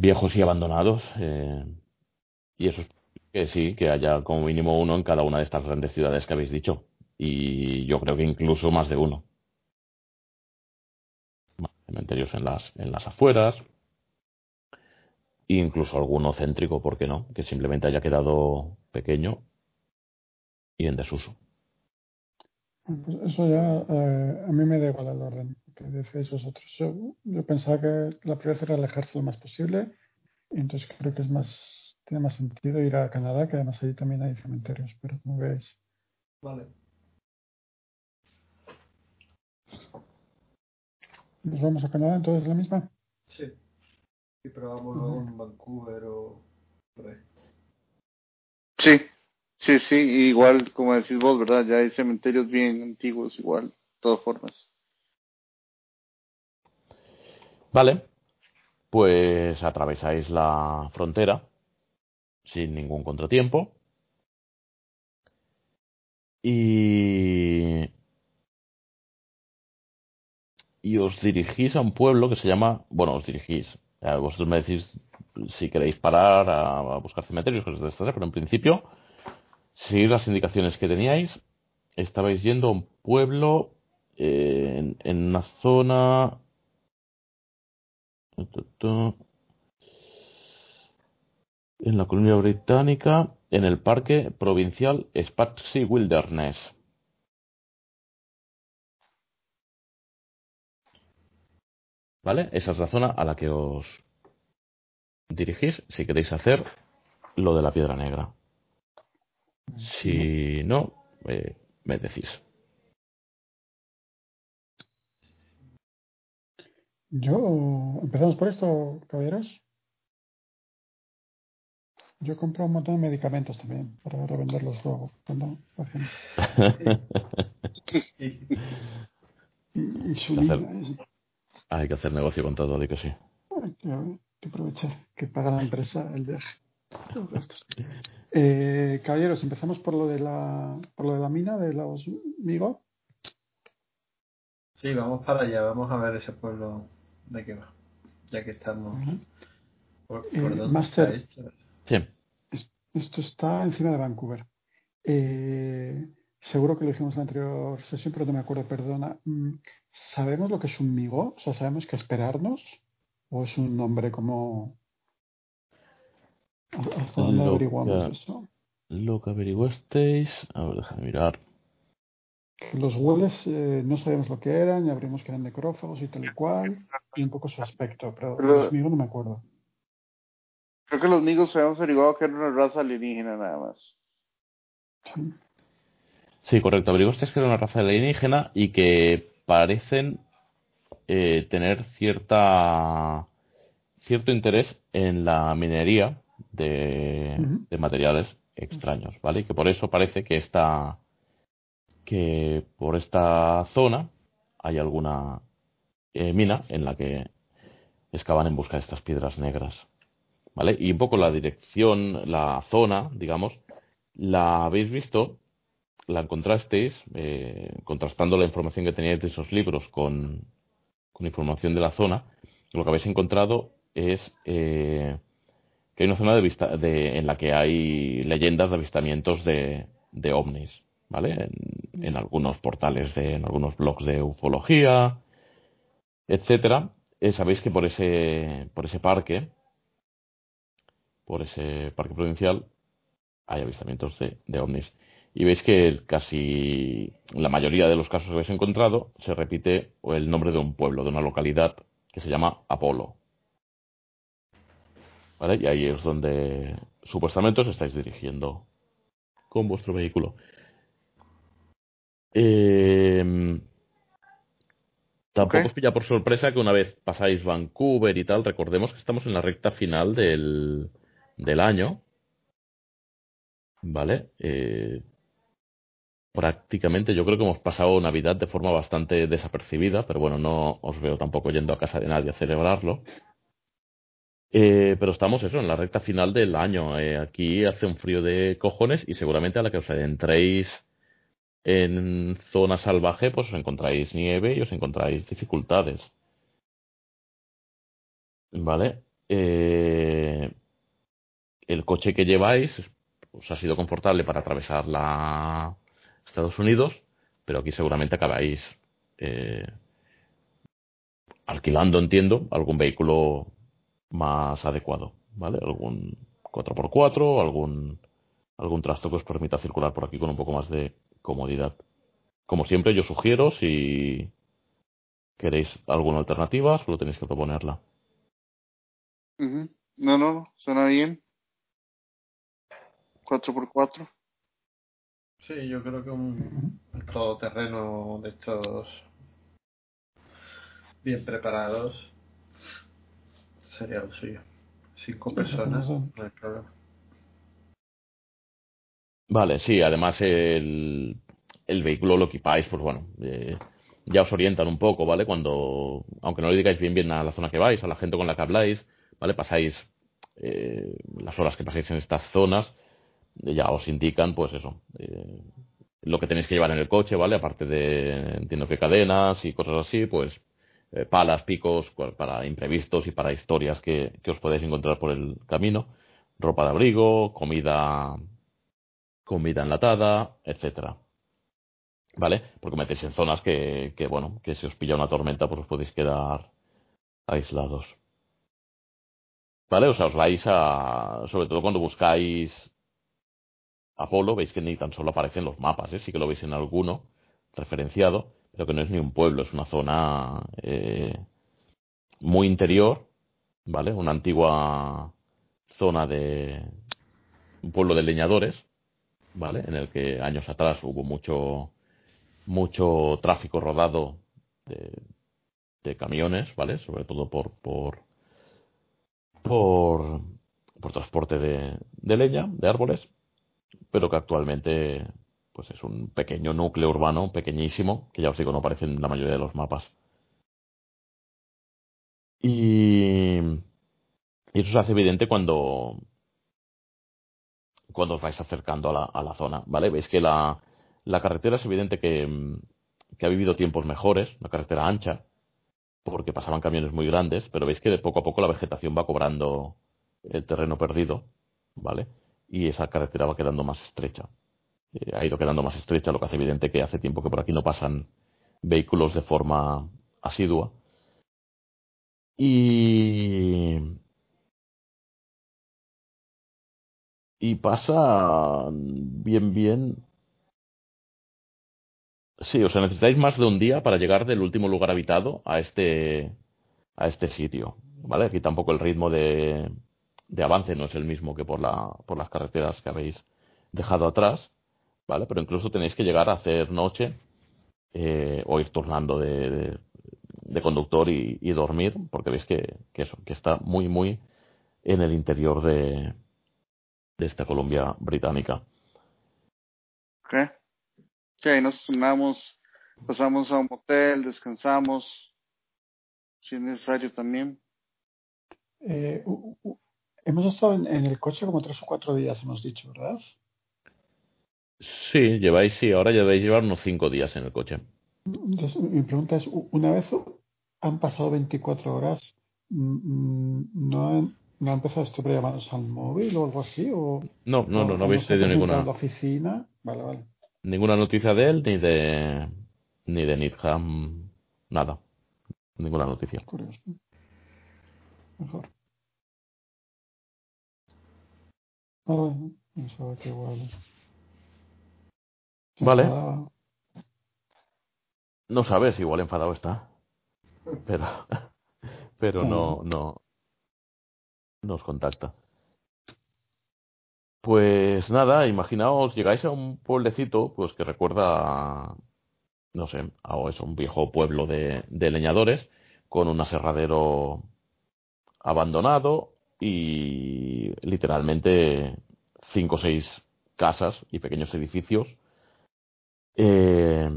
B: viejos y abandonados. eh, y eso es que sí, que haya como mínimo uno en cada una de estas grandes ciudades que habéis dicho. Y yo creo que incluso más de uno. Cementerios en las, en las afueras. Incluso alguno céntrico, ¿por qué no? Que simplemente haya quedado pequeño y en desuso.
A: Pues eso ya, eh, a mí me da igual el orden que decíais vosotros. Yo, yo pensaba que la prioridad era alejarse lo más posible. Y entonces creo que es más, tiene más sentido ir a Canadá, que además allí también hay cementerios, pero como veis.
D: Vale.
A: Nos vamos a Canadá, entonces la misma.
D: Sí. Y probamos luego en Vancouver o por ahí.
F: Sí, sí, sí, igual como decís vos, ¿verdad? Ya hay cementerios bien antiguos, igual, de todas formas.
B: Vale, pues atravesáis la frontera sin ningún contratiempo. Y, y os dirigís a un pueblo que se llama, bueno, os dirigís, eh, vosotros me decís si queréis parar a, buscar cementerios, cosas de estas, pero en principio, seguid las indicaciones que teníais, estabais yendo a un pueblo eh, en, en una zona en la Columbia Británica, en el Parque Provincial Spatsy Wilderness. ¿Vale? Esa es la zona a la que os dirigís si queréis hacer lo de la piedra negra. Si no, eh, me decís.
A: Yo, empezamos por esto, caballeros. Yo compro un montón de medicamentos también para revenderlos luego cuando bajen. (laughs)
B: Hay que hacer negocio con todo, di que sí.
A: hay que, hay que aprovechar que paga la empresa el viaje. Los (laughs) gastos. Eh, caballeros, empezamos por lo de la por lo de la mina de los Migo.
D: Sí, vamos para allá, vamos a ver ese pueblo de qué va. Ya que estamos. ¿Por, por
A: Eh,
D: dónde
A: Master.
D: está esto?
B: Sí.
A: Esto está encima de Vancouver. Eh, seguro que lo dijimos en la anterior sesión, pero no me acuerdo, perdona. Mm, ¿Sabemos lo que es un migo? O sea, ¿sabemos qué esperarnos? ¿O es un nombre como... ¿Hasta dónde
B: Lo
A: averiguamos
B: que-
A: eso?
B: Lo que averiguasteis. A ver, déjame mirar.
A: Los hueles eh, no sabemos lo que eran, y abrimos que eran necrófagos y tal y cual, y un poco su aspecto, pero
F: Pero-
A: los migos no me acuerdo.
F: Creo que los migos habíamos averiguado que era una raza alienígena nada más.
A: Sí.
B: Sí, correcto. Averiguasteis que era una raza alienígena y que parecen eh, tener cierta cierto interés en la minería de, de materiales extraños, ¿vale? Y que por eso parece que esta que por esta zona hay alguna eh, mina en la que excavan en busca de estas piedras negras, ¿vale? Y un poco la dirección, la zona, digamos, la habéis visto la encontrasteis eh, contrastando la información que teníais de esos libros con, con información de la zona, lo que habéis encontrado es eh, que hay una zona de, vista, de en la que hay leyendas de avistamientos de, de ovnis, ¿vale? En, en, algunos portales, de, en algunos blogs de ufología, etcétera. Eh, Sabéis que por ese, por ese parque, por ese parque provincial, hay avistamientos de, de ovnis. Y veis que casi la mayoría de los casos que habéis encontrado se repite el nombre de un pueblo, de una localidad que se llama Apolo. ¿Vale? Y ahí es donde supuestamente os estáis dirigiendo con vuestro vehículo. Eh, tampoco os pilla por sorpresa que una vez pasáis Vancouver y tal, recordemos que estamos en la recta final del, del año. ¿Vale? Eh, prácticamente yo creo que hemos pasado Navidad de forma bastante desapercibida, pero bueno, no os veo tampoco yendo a casa de nadie a celebrarlo. Eh, pero estamos eso, en la recta final del año. Eh, aquí hace un frío de cojones y seguramente a la que os adentréis en zona salvaje, pues os encontráis nieve y os encontráis dificultades. ¿Vale? Eh, el coche que lleváis os ha sido confortable para atravesar la Estados Unidos, pero aquí seguramente acabáis eh, alquilando, entiendo, algún vehículo más adecuado, ¿vale? Algún 4x4, algún, algún trasto que os permita circular por aquí con un poco más de comodidad. Como siempre, yo sugiero, si queréis alguna alternativa, solo tenéis que proponerla.
F: No, no, suena bien. 4x4.
D: Sí, yo creo que un todoterreno de estos bien preparados sería lo suyo. Cinco personas, no hay problema.
B: Vale, sí, además el, el vehículo lo equipáis, pues bueno, eh, ya os orientan un poco, ¿vale? Cuando, aunque no le digáis bien bien a la zona que vais, a la gente con la que habláis, ¿vale? Pasáis eh, las horas que pasáis en estas zonas, eh, ya os indican, pues eso, eh, lo que tenéis que llevar en el coche, ¿vale? Aparte de, entiendo que cadenas y cosas así, pues eh, palas, picos, para imprevistos y para historias que, que os podéis encontrar por el camino, ropa de abrigo, comida comida enlatada, etcétera. ¿Vale? Porque metéis en zonas que, que, bueno, que si os pilla una tormenta, pues os podéis quedar aislados. ¿Vale? O sea, os vais a. Sobre todo cuando buscáis Apolo, veis que ni tan solo aparecen los mapas, ¿eh? Sí que lo veis en alguno referenciado, pero que no es ni un pueblo, es una zona eh, muy interior, ¿vale? Una antigua zona de. un pueblo de leñadores, ¿vale? En el que años atrás hubo mucho, mucho tráfico rodado de, de camiones, ¿vale? Sobre todo por, por, por, por transporte de, de leña, de árboles, pero que actualmente pues es un pequeño núcleo urbano, pequeñísimo, que ya os digo, no aparece en la mayoría de los mapas. Y, y eso se hace evidente cuando, cuando os vais acercando a la, a la zona, ¿vale? Veis que la, la carretera es evidente que, ha vivido tiempos mejores, una carretera ancha, porque pasaban camiones muy grandes, pero veis que de poco a poco la vegetación va cobrando el terreno perdido, ¿vale? Y esa carretera va quedando más estrecha. Eh, ha ido quedando más estrecha, lo que hace evidente que hace tiempo que por aquí no pasan vehículos de forma asidua. Y, y pasa bien, bien. Sí, o sea, necesitáis más de un día para llegar del último lugar habitado a este, a este sitio, ¿vale? Aquí tampoco el ritmo de, de avance no es el mismo que por, la, por las carreteras que habéis dejado atrás, ¿vale? Pero incluso tenéis que llegar a hacer noche eh, o ir turnando de, de, conductor y, y, dormir, porque veis que, que, eso, que está muy, muy en el interior de, de esta Colombia británica.
F: Okay. Sí, ahí nos turnamos, pasamos a un hotel, descansamos, si es necesario también.
A: Eh, uh, uh, hemos estado en, en, el coche como tres o cuatro días, hemos dicho, ¿verdad?
B: Sí, lleváis, sí, ahora lleváis llevar unos cinco días en el coche.
A: Entonces, mi pregunta es, una vez han pasado 24 horas, ¿no han, ¿No ha empezado esto por llamarnos al móvil o algo así? O,
B: No, no, no, no habéis tenido ninguna,
A: en la oficina? Vale, vale.
B: ninguna noticia de él, ni de, ni de Needham, nada. Ninguna noticia.
A: Curioso. Mejor. Vale, pensaba que igual.
B: Vale. No sabes, igual enfadado está. Pero, (laughs) pero no, no, nos contacta. Pues nada, imaginaos, llegáis a un pueblecito, pues que recuerda, a, no sé, a un viejo pueblo de, de leñadores, con un aserradero abandonado y literalmente cinco o seis casas y pequeños edificios eh,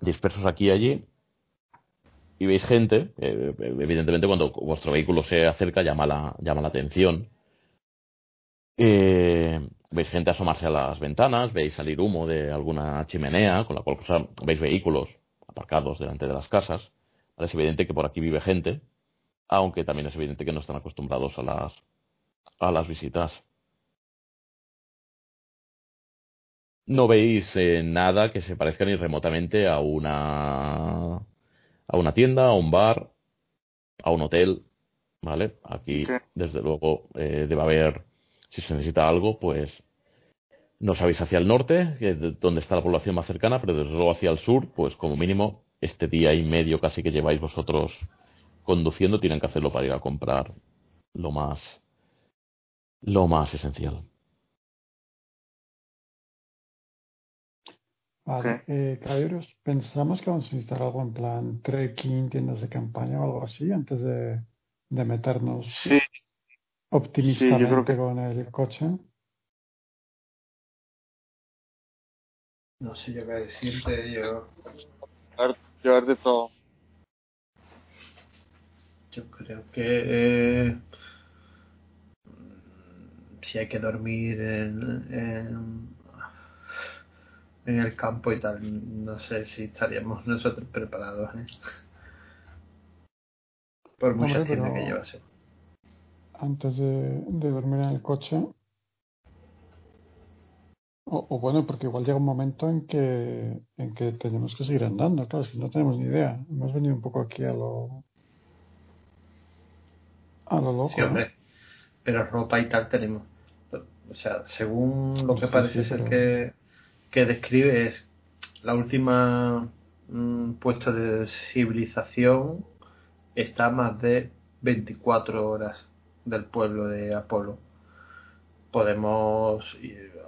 B: dispersos aquí y allí y veis gente, eh, evidentemente cuando vuestro vehículo se acerca llama la, llama la atención. Eh, veis gente asomarse a las ventanas, veis salir humo de alguna chimenea, con la cual veis vehículos aparcados delante de las casas. Es evidente que por aquí vive gente, aunque también es evidente que no están acostumbrados a las, a las visitas. No veis eh, nada que se parezca ni remotamente a una a una tienda, a un bar, a un hotel, ¿vale? Aquí, desde luego, eh, debe haber, si se necesita algo, pues no sabéis hacia el norte, que es donde está la población más cercana, pero desde luego hacia el sur, pues como mínimo, este día y medio casi que lleváis vosotros conduciendo, tienen que hacerlo para ir a comprar lo más, lo más esencial.
A: Vale, eh, caballeros, pensamos que vamos a necesitar algo en plan trekking, tiendas de campaña o algo así antes de, de meternos
F: Sí,
A: optimistamente
F: creo que-
A: con el coche.
D: No sé yo qué decirte, yo,
F: llevar, llevar de todo.
D: yo creo que eh, si hay que dormir en, en, en el campo y tal, no sé si estaríamos (laughs) nosotros preparados, ¿eh? Por muchas
A: Hombre,
D: tiendas que llevase.
A: antes de, de dormir en el coche. O, o bueno, porque igual llega un momento en que, en que tenemos que seguir andando, claro, es que no tenemos ni idea. Hemos venido un poco aquí a lo, a lo loco.
D: Sí,
A: ¿no?
D: hombre. Pero ropa y tal tenemos. O sea, según lo que
A: Sí,
D: parece
A: sí,
D: ser
A: pero-
D: que, que describe es la última mm, puesto de civilización está a más de 24 horas del pueblo de Apolo. Podemos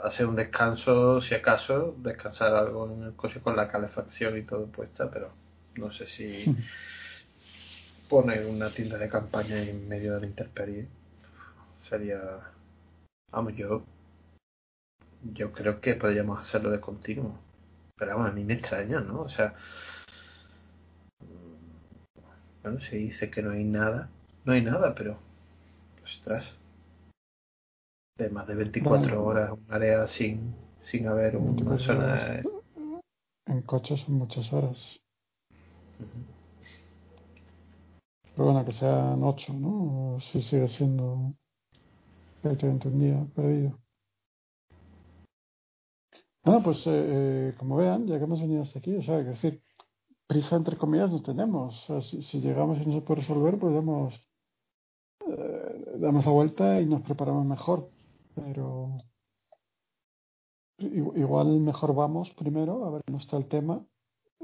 D: hacer un descanso, si acaso, descansar algo en el coche con la calefacción y todo puesta, pero no sé si (laughs) poner una tienda de campaña en medio de la intemperie sería vamos yo yo creo que podríamos hacerlo de continuo pero vamos a mí me extraña no o sea bueno se dice que no hay nada no hay nada pero ostras de más de 24
A: Bueno.
D: horas un área sin sin haber una
A: 24
D: zona
A: horas. En coche son muchas horas. Pero bueno, que sean ocho, ¿no? O si sigue siendo prácticamente un día perdido. Bueno, pues eh, eh, como vean, ya que hemos venido hasta aquí, o sea, que decir, prisa entre comillas no tenemos. Si, llegamos y no se puede resolver, pues damos, eh, damos la vuelta y nos preparamos mejor. Pero igual mejor vamos primero a ver cómo está el tema,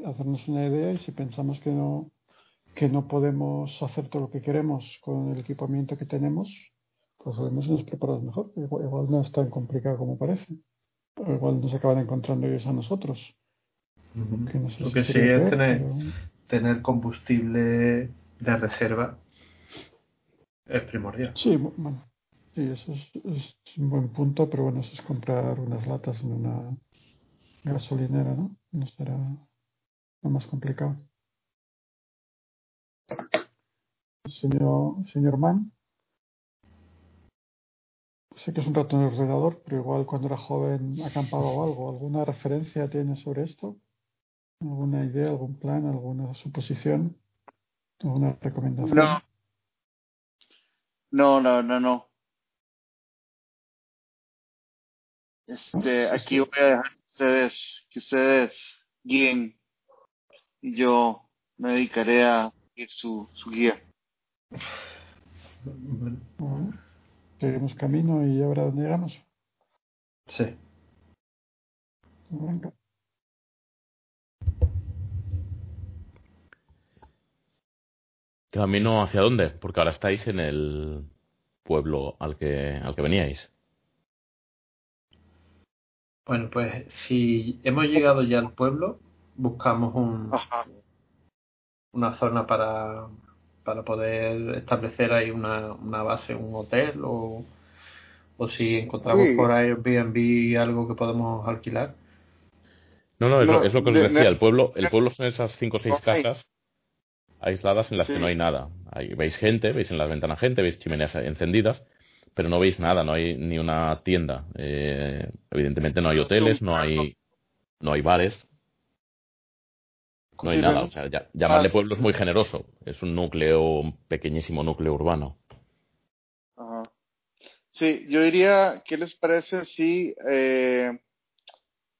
A: hacernos una idea y si pensamos que no que no podemos hacer todo lo que queremos con el equipamiento que tenemos, pues podemos irnos preparados mejor. Igual no es tan complicado como parece. O igual nos acaban encontrando ellos a nosotros. Que no sé
D: lo
A: si
D: que sí es
A: peor,
D: tener
A: pero-
D: tener combustible de reserva es primordial
A: Sí, bu- bueno. Sí, eso es, es un buen punto, pero bueno, eso es comprar unas latas en una gasolinera, ¿no? No será lo más complicado. Señor, señor Mann, sé que es un rato en el ordenador, pero igual cuando era joven acampaba o algo. ¿Alguna referencia tiene sobre esto? ¿Alguna idea, algún plan, alguna suposición? ¿Alguna recomendación?
F: No.
C: No, no, no, no. Este, aquí voy a dejar que ustedes, que ustedes guíen y yo me dedicaré a ir su, su guía.
D: Bueno,
A: seguimos camino y ahora dónde llegamos.
D: sí.
A: Venga.
B: ¿Camino hacia dónde? Porque ahora estáis en el pueblo al que, al que veníais.
D: Bueno, pues si hemos llegado ya al pueblo, buscamos un,
C: Ajá.
D: una zona para, para poder establecer ahí una, una base, un hotel o, o si encontramos
C: Sí.
D: por Airbnb algo que podemos alquilar.
B: No, no, es,
C: No,
B: lo, es lo que os
C: de-
B: decía.
C: de-
B: El pueblo, el pueblo son esas cinco o seis casas aisladas en las que no hay nada. Ahí veis gente, veis en las ventanas gente, veis chimeneas encendidas, pero no veis nada, no hay ni una tienda. Eh, evidentemente no hay hoteles, no hay, no hay bares, no hay
C: Sí,
B: nada. O sea, ya- llamarle
C: Ah.
B: pueblo es muy generoso. Es un núcleo, un pequeñísimo núcleo urbano.
C: Ajá. Sí, yo diría, ¿qué les parece si eh,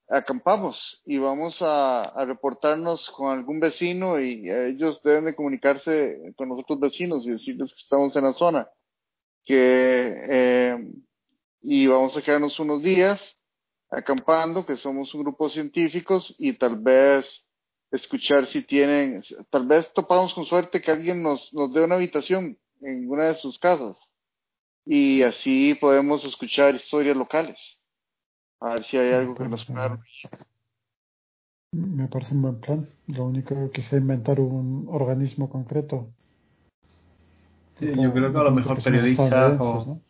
C: acampamos y vamos a, a reportarnos con algún vecino y eh, ellos deben de comunicarse con los otros vecinos y decirles que estamos en la zona? Que, eh, y vamos a quedarnos unos días acampando, que somos un grupo de científicos y tal vez escuchar si tienen, tal vez topamos con suerte que alguien nos, nos dé una habitación en una de sus casas y así podemos escuchar historias locales. A ver si hay algo que nos pueda...
A: Me parece un buen plan. Lo único que quizá inventar un organismo concreto.
D: Sí, yo creo que a lo mejor periodistas o,
A: ¿no?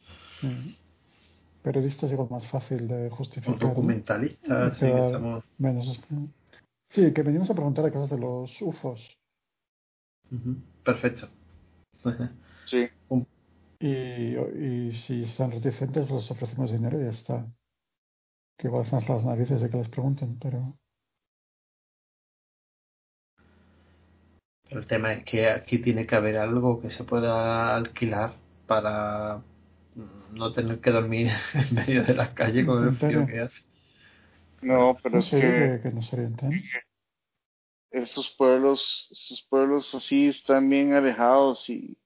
A: Sí. Periodistas es algo más fácil de
D: o
A: justificar. ¿no?
D: documentalistas, sí, que
A: Quedar
D: estamos...
A: menos- Sí, que venimos a preguntar a cosas de los UFOs.
D: Perfecto. (laughs)
C: Sí,
A: Y, y si están reticentes, les ofrecemos dinero y ya está. Que igual son las narices de que les pregunten, pero.
D: Pero el tema es que aquí tiene que haber algo que se pueda alquilar para mm, no tener que dormir (laughs) en medio de la calle con el frío que hace.
C: No, pero
A: No
C: es que
A: que, nos orienten.
C: estos pueblos, estos pueblos así están bien alejados y,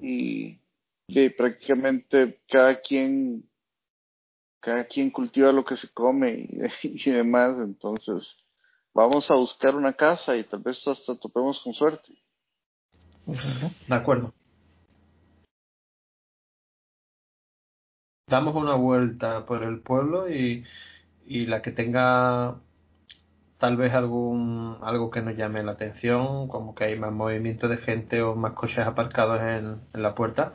C: y que prácticamente cada quien, cada quien cultiva lo que se come y, (laughs) y demás, entonces vamos a buscar una casa y tal vez hasta topemos con suerte.
A: Pues.
D: De acuerdo. Damos una vuelta por el pueblo y, y la que tenga tal vez algún algo que nos llame la atención, como que hay más movimiento de gente o más coches aparcados en, la puerta,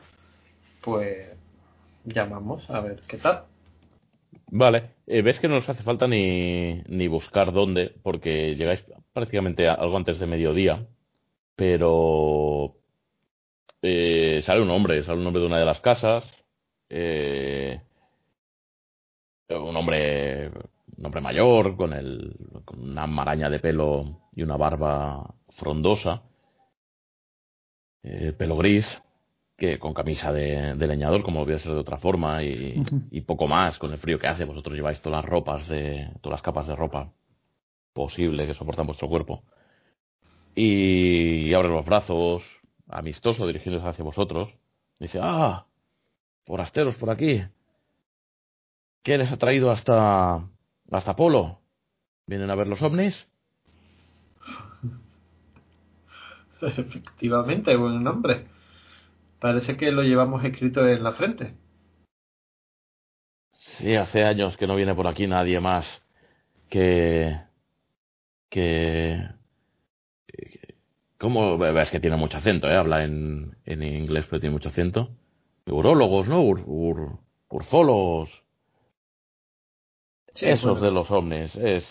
D: pues llamamos a ver qué tal.
B: Vale, eh, ves que no os hace falta ni, ni buscar dónde, porque llegáis prácticamente algo antes de mediodía, pero eh, sale un hombre, sale un hombre de una de las casas, eh, un hombre, un hombre mayor, con, el, con una maraña de pelo y una barba frondosa, eh, pelo gris, que con camisa de, de leñador, como voy a ser de otra forma, y, y poco más con el frío que hace. Vosotros lleváis todas las ropas de, todas las capas de ropa posible que soportan vuestro cuerpo. Y, abre los brazos, amistoso, dirigiéndose hacia vosotros. Dice, ah, forasteros por aquí. ¿Qué les ha traído hasta, hasta Polo? ¿Vienen a ver los ovnis? (laughs)
D: Efectivamente, buen nombre. Parece que lo llevamos escrito en la frente.
B: Sí, hace años que no viene por aquí nadie más que... que... ¿Cómo? Es que tiene mucho acento, ¿eh? Habla en, en inglés, pero tiene mucho acento. Urólogos, ¿no? Ur, ur- urfólogos.
D: Sí,
B: Esos
D: bueno.
B: de los ovnis. Es,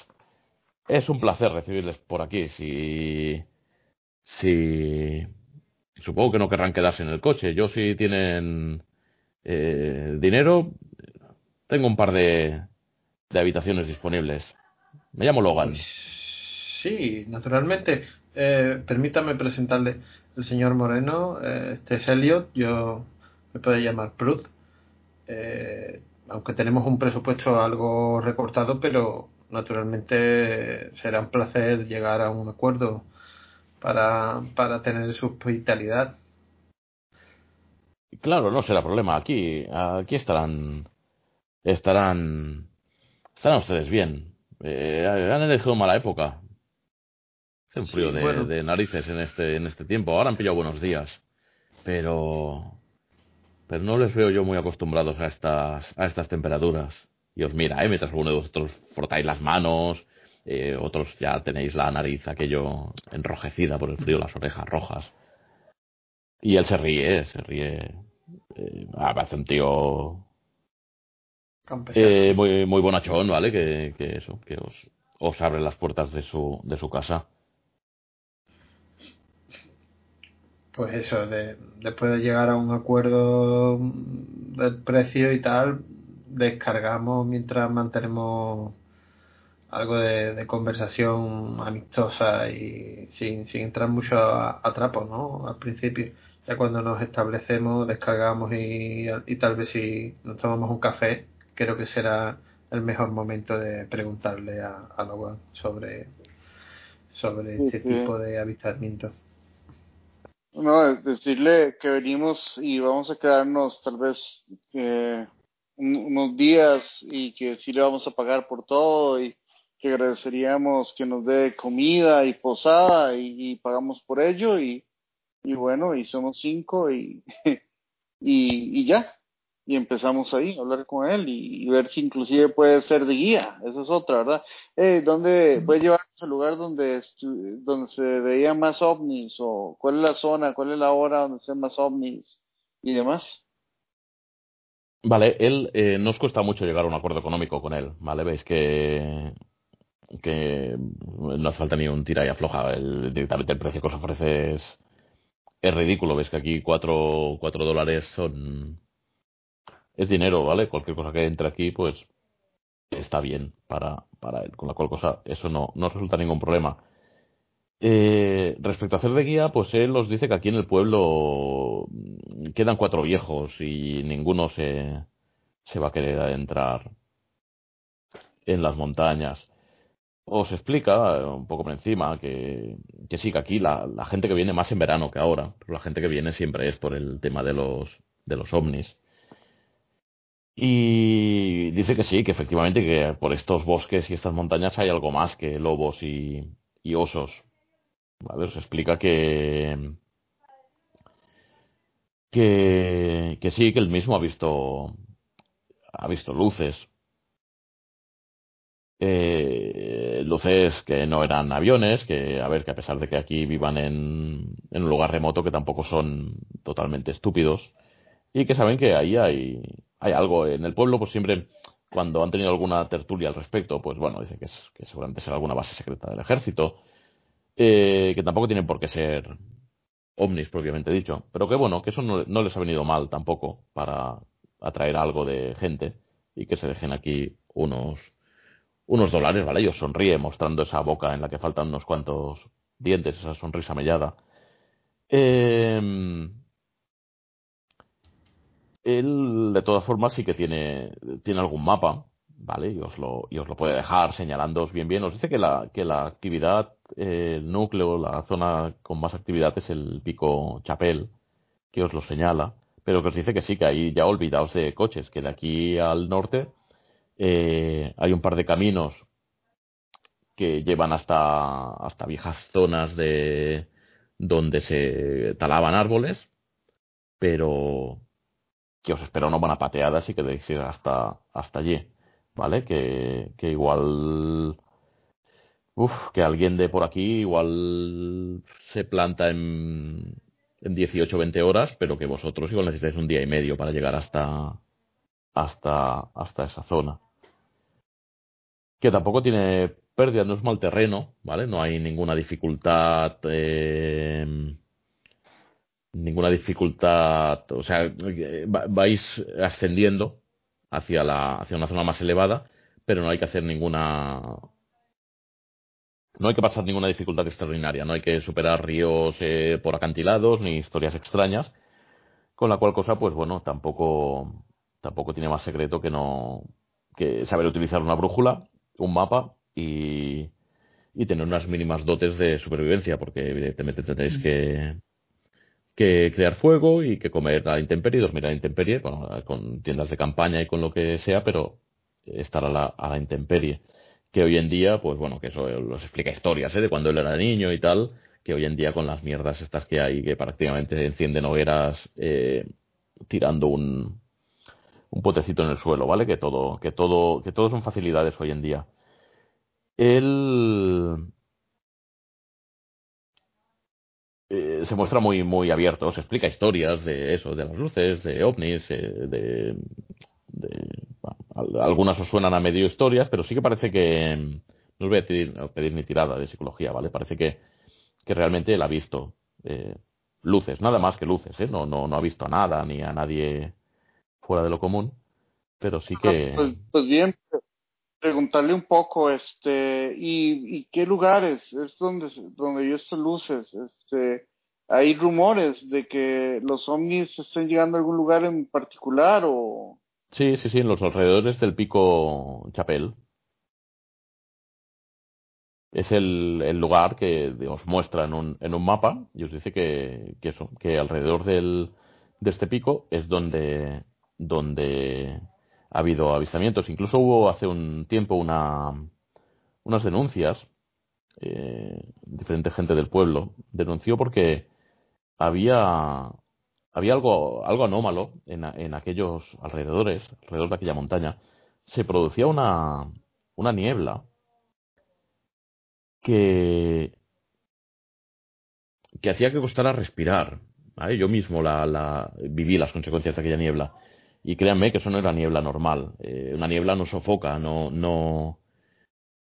B: es un placer recibirles por aquí. Si... Si... Supongo que no querrán quedarse en el coche. Yo si tienen eh, dinero, tengo un par de, de habitaciones disponibles. Me llamo Logan.
D: Pues, sí, naturalmente. Eh, permítame presentarle el señor Moreno. Eh, este es Elliot. Yo me puede llamar Prud. Eh, aunque tenemos un presupuesto algo recortado, pero naturalmente será un placer llegar a un acuerdo para, para tener su hospitalidad.
B: Claro, no será problema. Aquí, aquí estarán, estarán, estarán ustedes bien. Eh, han elegido mala época. Hace un frío de, de, narices en este, en este tiempo. Ahora han pillado buenos días. Pero, pero no les veo yo muy acostumbrados a estas, a estas temperaturas. Y os mira, ¿eh? mientras alguno de vosotros frotáis las manos, eh, otros ya tenéis la nariz aquello enrojecida por el frío, las orejas rojas. Y él se ríe, se ríe. Eh, hace un tío eh, muy, muy bonachón, ¿vale? Que, que eso, que os, os abre las puertas de su, de su casa.
D: Pues eso, de, después de llegar a un acuerdo del precio y tal, descargamos mientras mantenemos algo de, conversación amistosa y sin, sin entrar mucho a, a trapos, ¿no? Al principio. Ya cuando nos establecemos, descargamos y, y tal vez si nos tomamos un café, creo que será el mejor momento de preguntarle a, a Logan sobre, sobre este tipo de avistamientos.
F: No, decirle que venimos y vamos a quedarnos tal vez eh, unos días y que sí le vamos a pagar por todo y que agradeceríamos que nos dé comida y posada y, pagamos por ello y, y, bueno, y somos cinco y, (laughs) y, y, ya. Y empezamos ahí a hablar con él y, ver si inclusive puede ser de guía. Esa es otra, ¿verdad? Eh, ¿Dónde puede llevarnos al lugar donde, donde se veían más ovnis? ¿O cuál es la zona, cuál es la hora donde se ven más ovnis y demás?
B: Vale, él eh, no os cuesta mucho llegar a un acuerdo económico con él, ¿vale? Veis que que no hace falta ni un tira y afloja. El, directamente el precio que os ofrece es, es ridículo. Ves que aquí cuatro, cuatro dólares son es dinero, ¿vale? Cualquier cosa que entre aquí, pues está bien para, para él. Con la cual cosa, eso no, no resulta ningún problema. Eh, respecto a hacer de guía, pues él os dice que aquí en el pueblo quedan cuatro viejos y ninguno se, se va a querer adentrar en las montañas. Os explica un poco por encima que, que sí, que aquí la, la, gente que viene más en verano que ahora, pero la gente que viene siempre es por el tema de los, de los ovnis. Y dice que sí, que efectivamente que por estos bosques y estas montañas hay algo más que lobos y, y osos. ¿vale? Os explica que, que, que sí, que él mismo ha visto, ha visto luces. Eh, luces que no eran aviones, que a ver, que a pesar de que aquí vivan en, en un lugar remoto, que tampoco son totalmente estúpidos, y que saben que ahí hay, hay algo en el pueblo, pues siempre cuando han tenido alguna tertulia al respecto, pues bueno, dice que, es, que seguramente será alguna base secreta del ejército, eh, que tampoco tienen por qué ser ovnis propiamente dicho, pero que bueno, que eso no, no, les ha venido mal tampoco para atraer algo de gente y que se dejen aquí unos unos dólares, ¿vale? Ellos sonríe mostrando esa boca en la que faltan unos cuantos dientes, esa sonrisa mellada. Eh, él, de todas formas, sí que tiene, tiene algún mapa, ¿vale? Y os lo, y os lo puede dejar señalándoos bien bien. Os dice que la, que la actividad, eh, el núcleo, la zona con más actividad es el pico Chapel, que os lo señala, pero que os dice que sí, que ahí ya olvidaos de coches, que de aquí al norte eh, hay un par de caminos que llevan hasta, hasta viejas zonas de donde se talaban árboles, pero que os espera una buena pateada si queréis ir hasta, hasta allí, ¿vale? Que, que igual... Uf, que alguien de por aquí igual se planta en, en 18 o 20 horas, pero que vosotros igual necesitáis un día y medio para llegar hasta, hasta, hasta esa zona. Que tampoco tiene pérdida, no es mal terreno, ¿vale? No hay ninguna dificultad eh, ninguna dificultad, o sea, vais ascendiendo hacia, la, hacia una zona más elevada, pero no hay que hacer ninguna... No hay que pasar ninguna dificultad extraordinaria, no hay que superar ríos eh, por acantilados ni historias extrañas. Con la cual cosa, pues bueno, tampoco, tampoco tiene más secreto que no que saber utilizar una brújula, un mapa y, y tener unas mínimas dotes de supervivencia, porque evidentemente tendréis que, que crear fuego y que comer a la intemperie, dormir a la intemperie, con tiendas de campaña y con lo que sea, pero estar a la, a la intemperie. Que hoy en día, pues bueno, que eso los explica historias, ¿eh? de cuando él era niño y tal, que hoy en día con las mierdas estas que hay, que prácticamente encienden hogueras eh, tirando un, un potecito en el suelo, ¿vale? Que todo, que todo, que todo son facilidades hoy en día. Él eh, se muestra muy, muy abierto, se explica historias de eso, de las luces, de ovnis, eh, de, de algunas os suenan a medio historias, pero sí que parece que no os voy a pedir, pedir ni tirada de psicología, ¿vale? Parece que, que realmente él ha visto eh, luces, nada más que luces, ¿eh? No, no, no ha visto a nada ni a nadie fuera de lo común, pero sí que...
C: Pues, pues bien, preguntarle un poco, este, y, qué lugares es donde, donde yo estoy luces, este, hay rumores de que los ovnis estén llegando a algún lugar en particular o...
B: Sí, sí, sí, en los alrededores del pico Chapel. Es el, el lugar que os muestra en un, en un mapa y os dice que, que alrededor del, de este pico es donde, donde ha habido avistamientos. Incluso hubo hace un tiempo una, unas denuncias. Eh, diferente gente del pueblo denunció porque había, había algo, algo anómalo en, en aquellos alrededores, alrededor de aquella montaña. Se producía una, una niebla que, que hacía que costara respirar. Yo mismo la, la, viví las consecuencias de aquella niebla. Y créanme que eso no era niebla normal. Eh, una niebla no sofoca, no, no,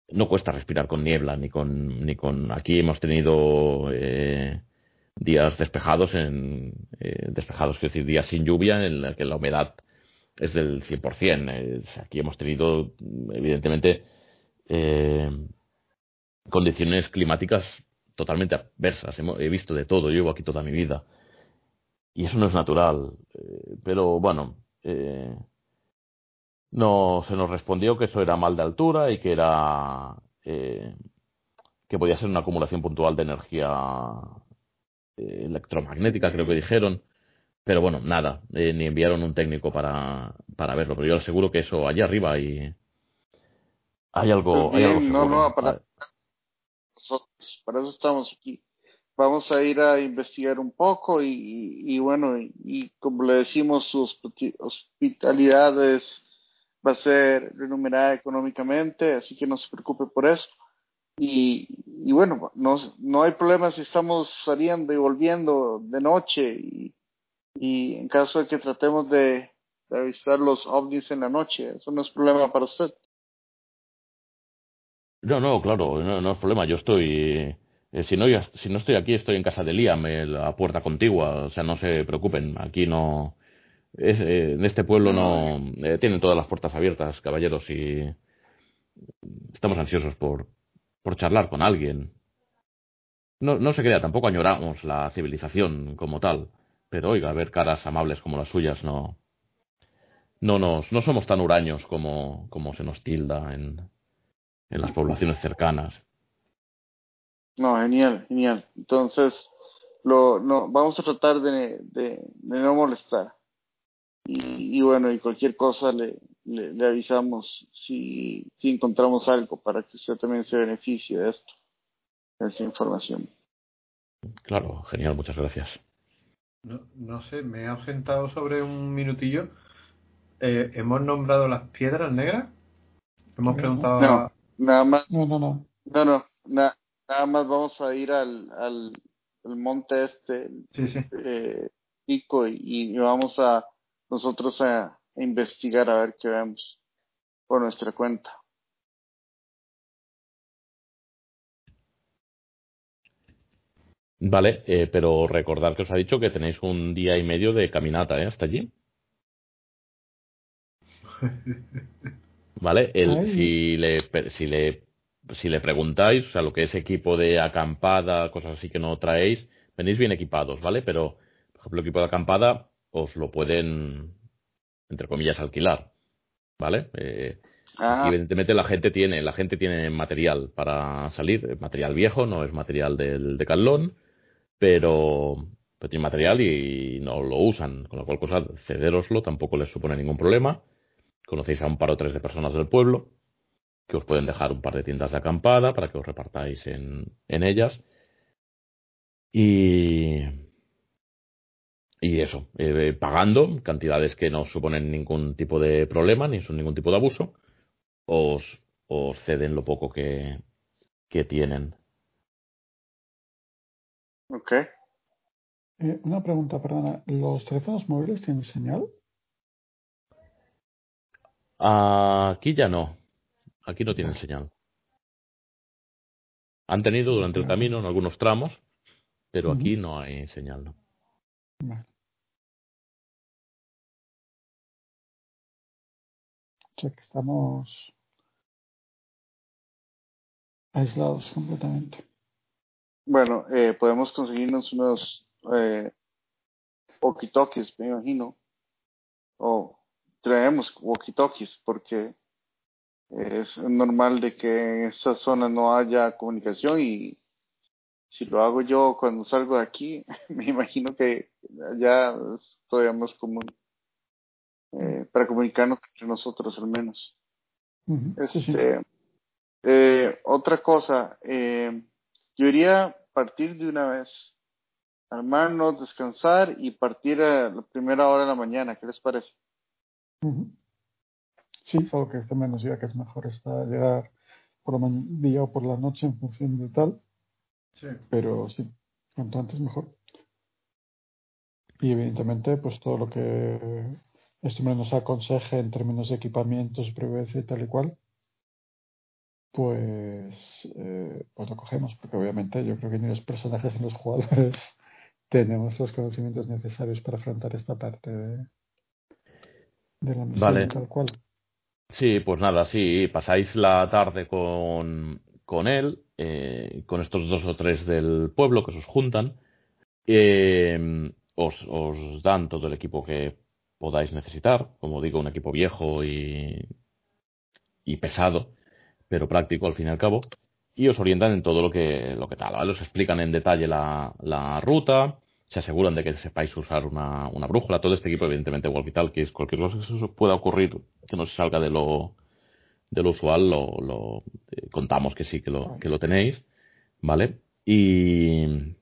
B: no cuesta respirar con niebla, ni con, ni con. Aquí hemos tenido eh, días despejados, en, eh, despejados, quiero decir, días sin lluvia en la que la humedad es del 100%. Eh, aquí hemos tenido, evidentemente, eh, condiciones climáticas totalmente adversas. he visto de todo, llevo aquí toda mi vida. Y eso no es natural. Pero bueno, eh, no se nos respondió que eso era mal de altura y que era eh, que podía ser una acumulación puntual de energía eh, electromagnética, creo que dijeron. Pero bueno, nada, eh, ni enviaron un técnico para, para verlo. Pero yo aseguro que eso allá arriba hay, hay algo.
C: Pues
B: hay algo
C: no, no, para, nosotros, para eso estamos aquí. Vamos a ir a investigar un poco y, y, bueno, y, como le decimos, su hospitalidad es, va a ser remunerada económicamente, así que no se preocupe por eso. Y, y bueno, no, no hay problema si estamos saliendo y volviendo de noche y, y en caso de que tratemos de, de avistar los ovnis en la noche, eso no es problema para usted.
B: No, no, claro, no, no es problema. Yo estoy. Eh, si, no, si no estoy aquí, estoy en casa de Liam, eh, la puerta contigua. O sea, no se preocupen. Aquí no. eh, en este pueblo no. eh, tienen todas las puertas abiertas, caballeros, y. Estamos ansiosos por, por charlar con alguien. No, no se crea, tampoco añoramos la civilización como tal. Pero oiga, ver caras amables como las suyas no. No nos, no somos tan huraños como, como se nos tilda en, en las poblaciones cercanas.
C: No, genial, genial. Entonces, lo, no, vamos a tratar de, de, de no molestar. Y, y bueno, y cualquier cosa le, le, le avisamos si, si encontramos algo para que usted también se beneficie de esto, de esa información.
B: Claro, genial, muchas gracias.
D: No, no sé, me he ausentado sobre un minutillo. Eh, ¿Hemos nombrado las piedras negras? Hemos preguntado
C: No,
D: a...
C: nada más,
A: No, no, no.
C: no, no, na- nada más vamos a ir al, al, al monte este, el
D: Sí, sí.
C: eh, pico, y, y vamos a nosotros a, a investigar a ver qué vemos por nuestra cuenta.
B: Vale, eh, pero recordar que os ha dicho que tenéis un día y medio de caminata, ¿eh? Hasta allí. (laughs) Vale, el, si, le, si, le, si le preguntáis, o sea, lo que es equipo de acampada, cosas así que no traéis, venís bien equipados, ¿vale? Pero, por ejemplo, equipo de acampada, os lo pueden, entre comillas, alquilar. ¿Vale? Eh,
C: Ah,
B: Evidentemente la gente tiene, la gente tiene material para salir, material viejo, no es material del Decathlon, pero, pero tiene material y no lo usan, con lo cual cosa cederoslo tampoco les supone ningún problema. Conocéis a un par o tres de personas del pueblo que os pueden dejar un par de tiendas de acampada para que os repartáis en, en ellas. Y, y eso, eh, pagando cantidades que no suponen ningún tipo de problema ni son ningún tipo de abuso os, os ceden lo poco que, que tienen.
C: ok.
A: Eh, una pregunta, perdona. ¿Los teléfonos móviles tienen señal?
B: Aquí ya no. Aquí no tienen señal. Han tenido durante el camino en algunos tramos, pero aquí no hay señal. ¿no?
A: Vale. O sea que estamos aislados completamente.
C: Bueno, eh, podemos conseguirnos unos eh, walkie-talkies, me imagino. O traemos walkie-talkies porque es normal de que en esta zona no haya comunicación y si lo hago yo cuando salgo de aquí, (laughs) me imagino que allá es todavía más común eh, para comunicarnos entre nosotros al menos. Este, eh, otra cosa, eh, yo iría partir de una vez, armarnos, descansar y partir a la primera hora de la mañana. ¿Qué les parece?
A: Sí, solo que esté menos ya que es mejor está llegar por la día o por la noche en función de tal,
D: Sí.
A: pero sí, cuanto antes mejor. Y evidentemente, pues todo lo que este hombre nos aconseje en términos de equipamiento, supervivencia y tal y cual, pues, eh, pues lo cogemos, porque obviamente yo creo que ni los personajes ni los jugadores (laughs) tenemos los conocimientos necesarios para afrontar esta parte de, de la misión
B: Vale.
A: tal cual.
B: Sí, pues nada, sí, pasáis la tarde con, con él, eh, con estos dos o tres del pueblo que os juntan. Eh, os, os dan todo el equipo que podáis necesitar, como digo, un equipo viejo y, y pesado, pero práctico al fin y al cabo, y os orientan en todo lo que, lo que tal, ¿vale? Os explican en detalle la, la ruta, se aseguran de que sepáis usar una, una brújula, todo este equipo, evidentemente, walkie-talkies, cualquier cosa que pueda ocurrir que no se salga de lo, de lo usual, lo, lo eh, contamos que sí que lo, que lo tenéis, ¿vale? Y,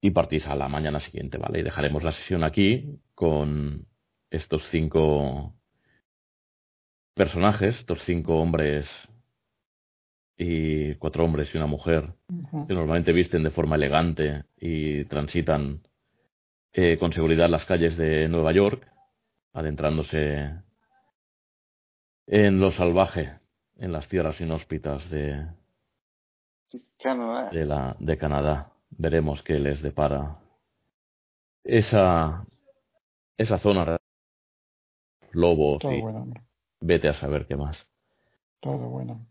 B: y partís a la mañana siguiente, ¿vale? Y dejaremos la sesión aquí con estos cinco personajes, estos cinco hombres y cuatro hombres y una mujer que normalmente visten de forma elegante y transitan eh, con seguridad las calles de Nueva York, adentrándose en lo salvaje, en las tierras inhóspitas de,
C: Canadá.
B: de, la, de Canadá. Veremos qué les depara esa, esa zona. Lobos
A: Todo
B: y
A: bueno,
B: vete a saber qué más.
A: Todo bueno.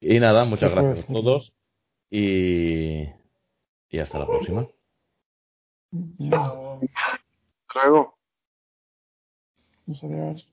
B: Y nada, muchas
A: ¿Qué puedo
B: gracias a todos y, y hasta la próxima.
A: Bien.
C: Luego.
A: Adiós.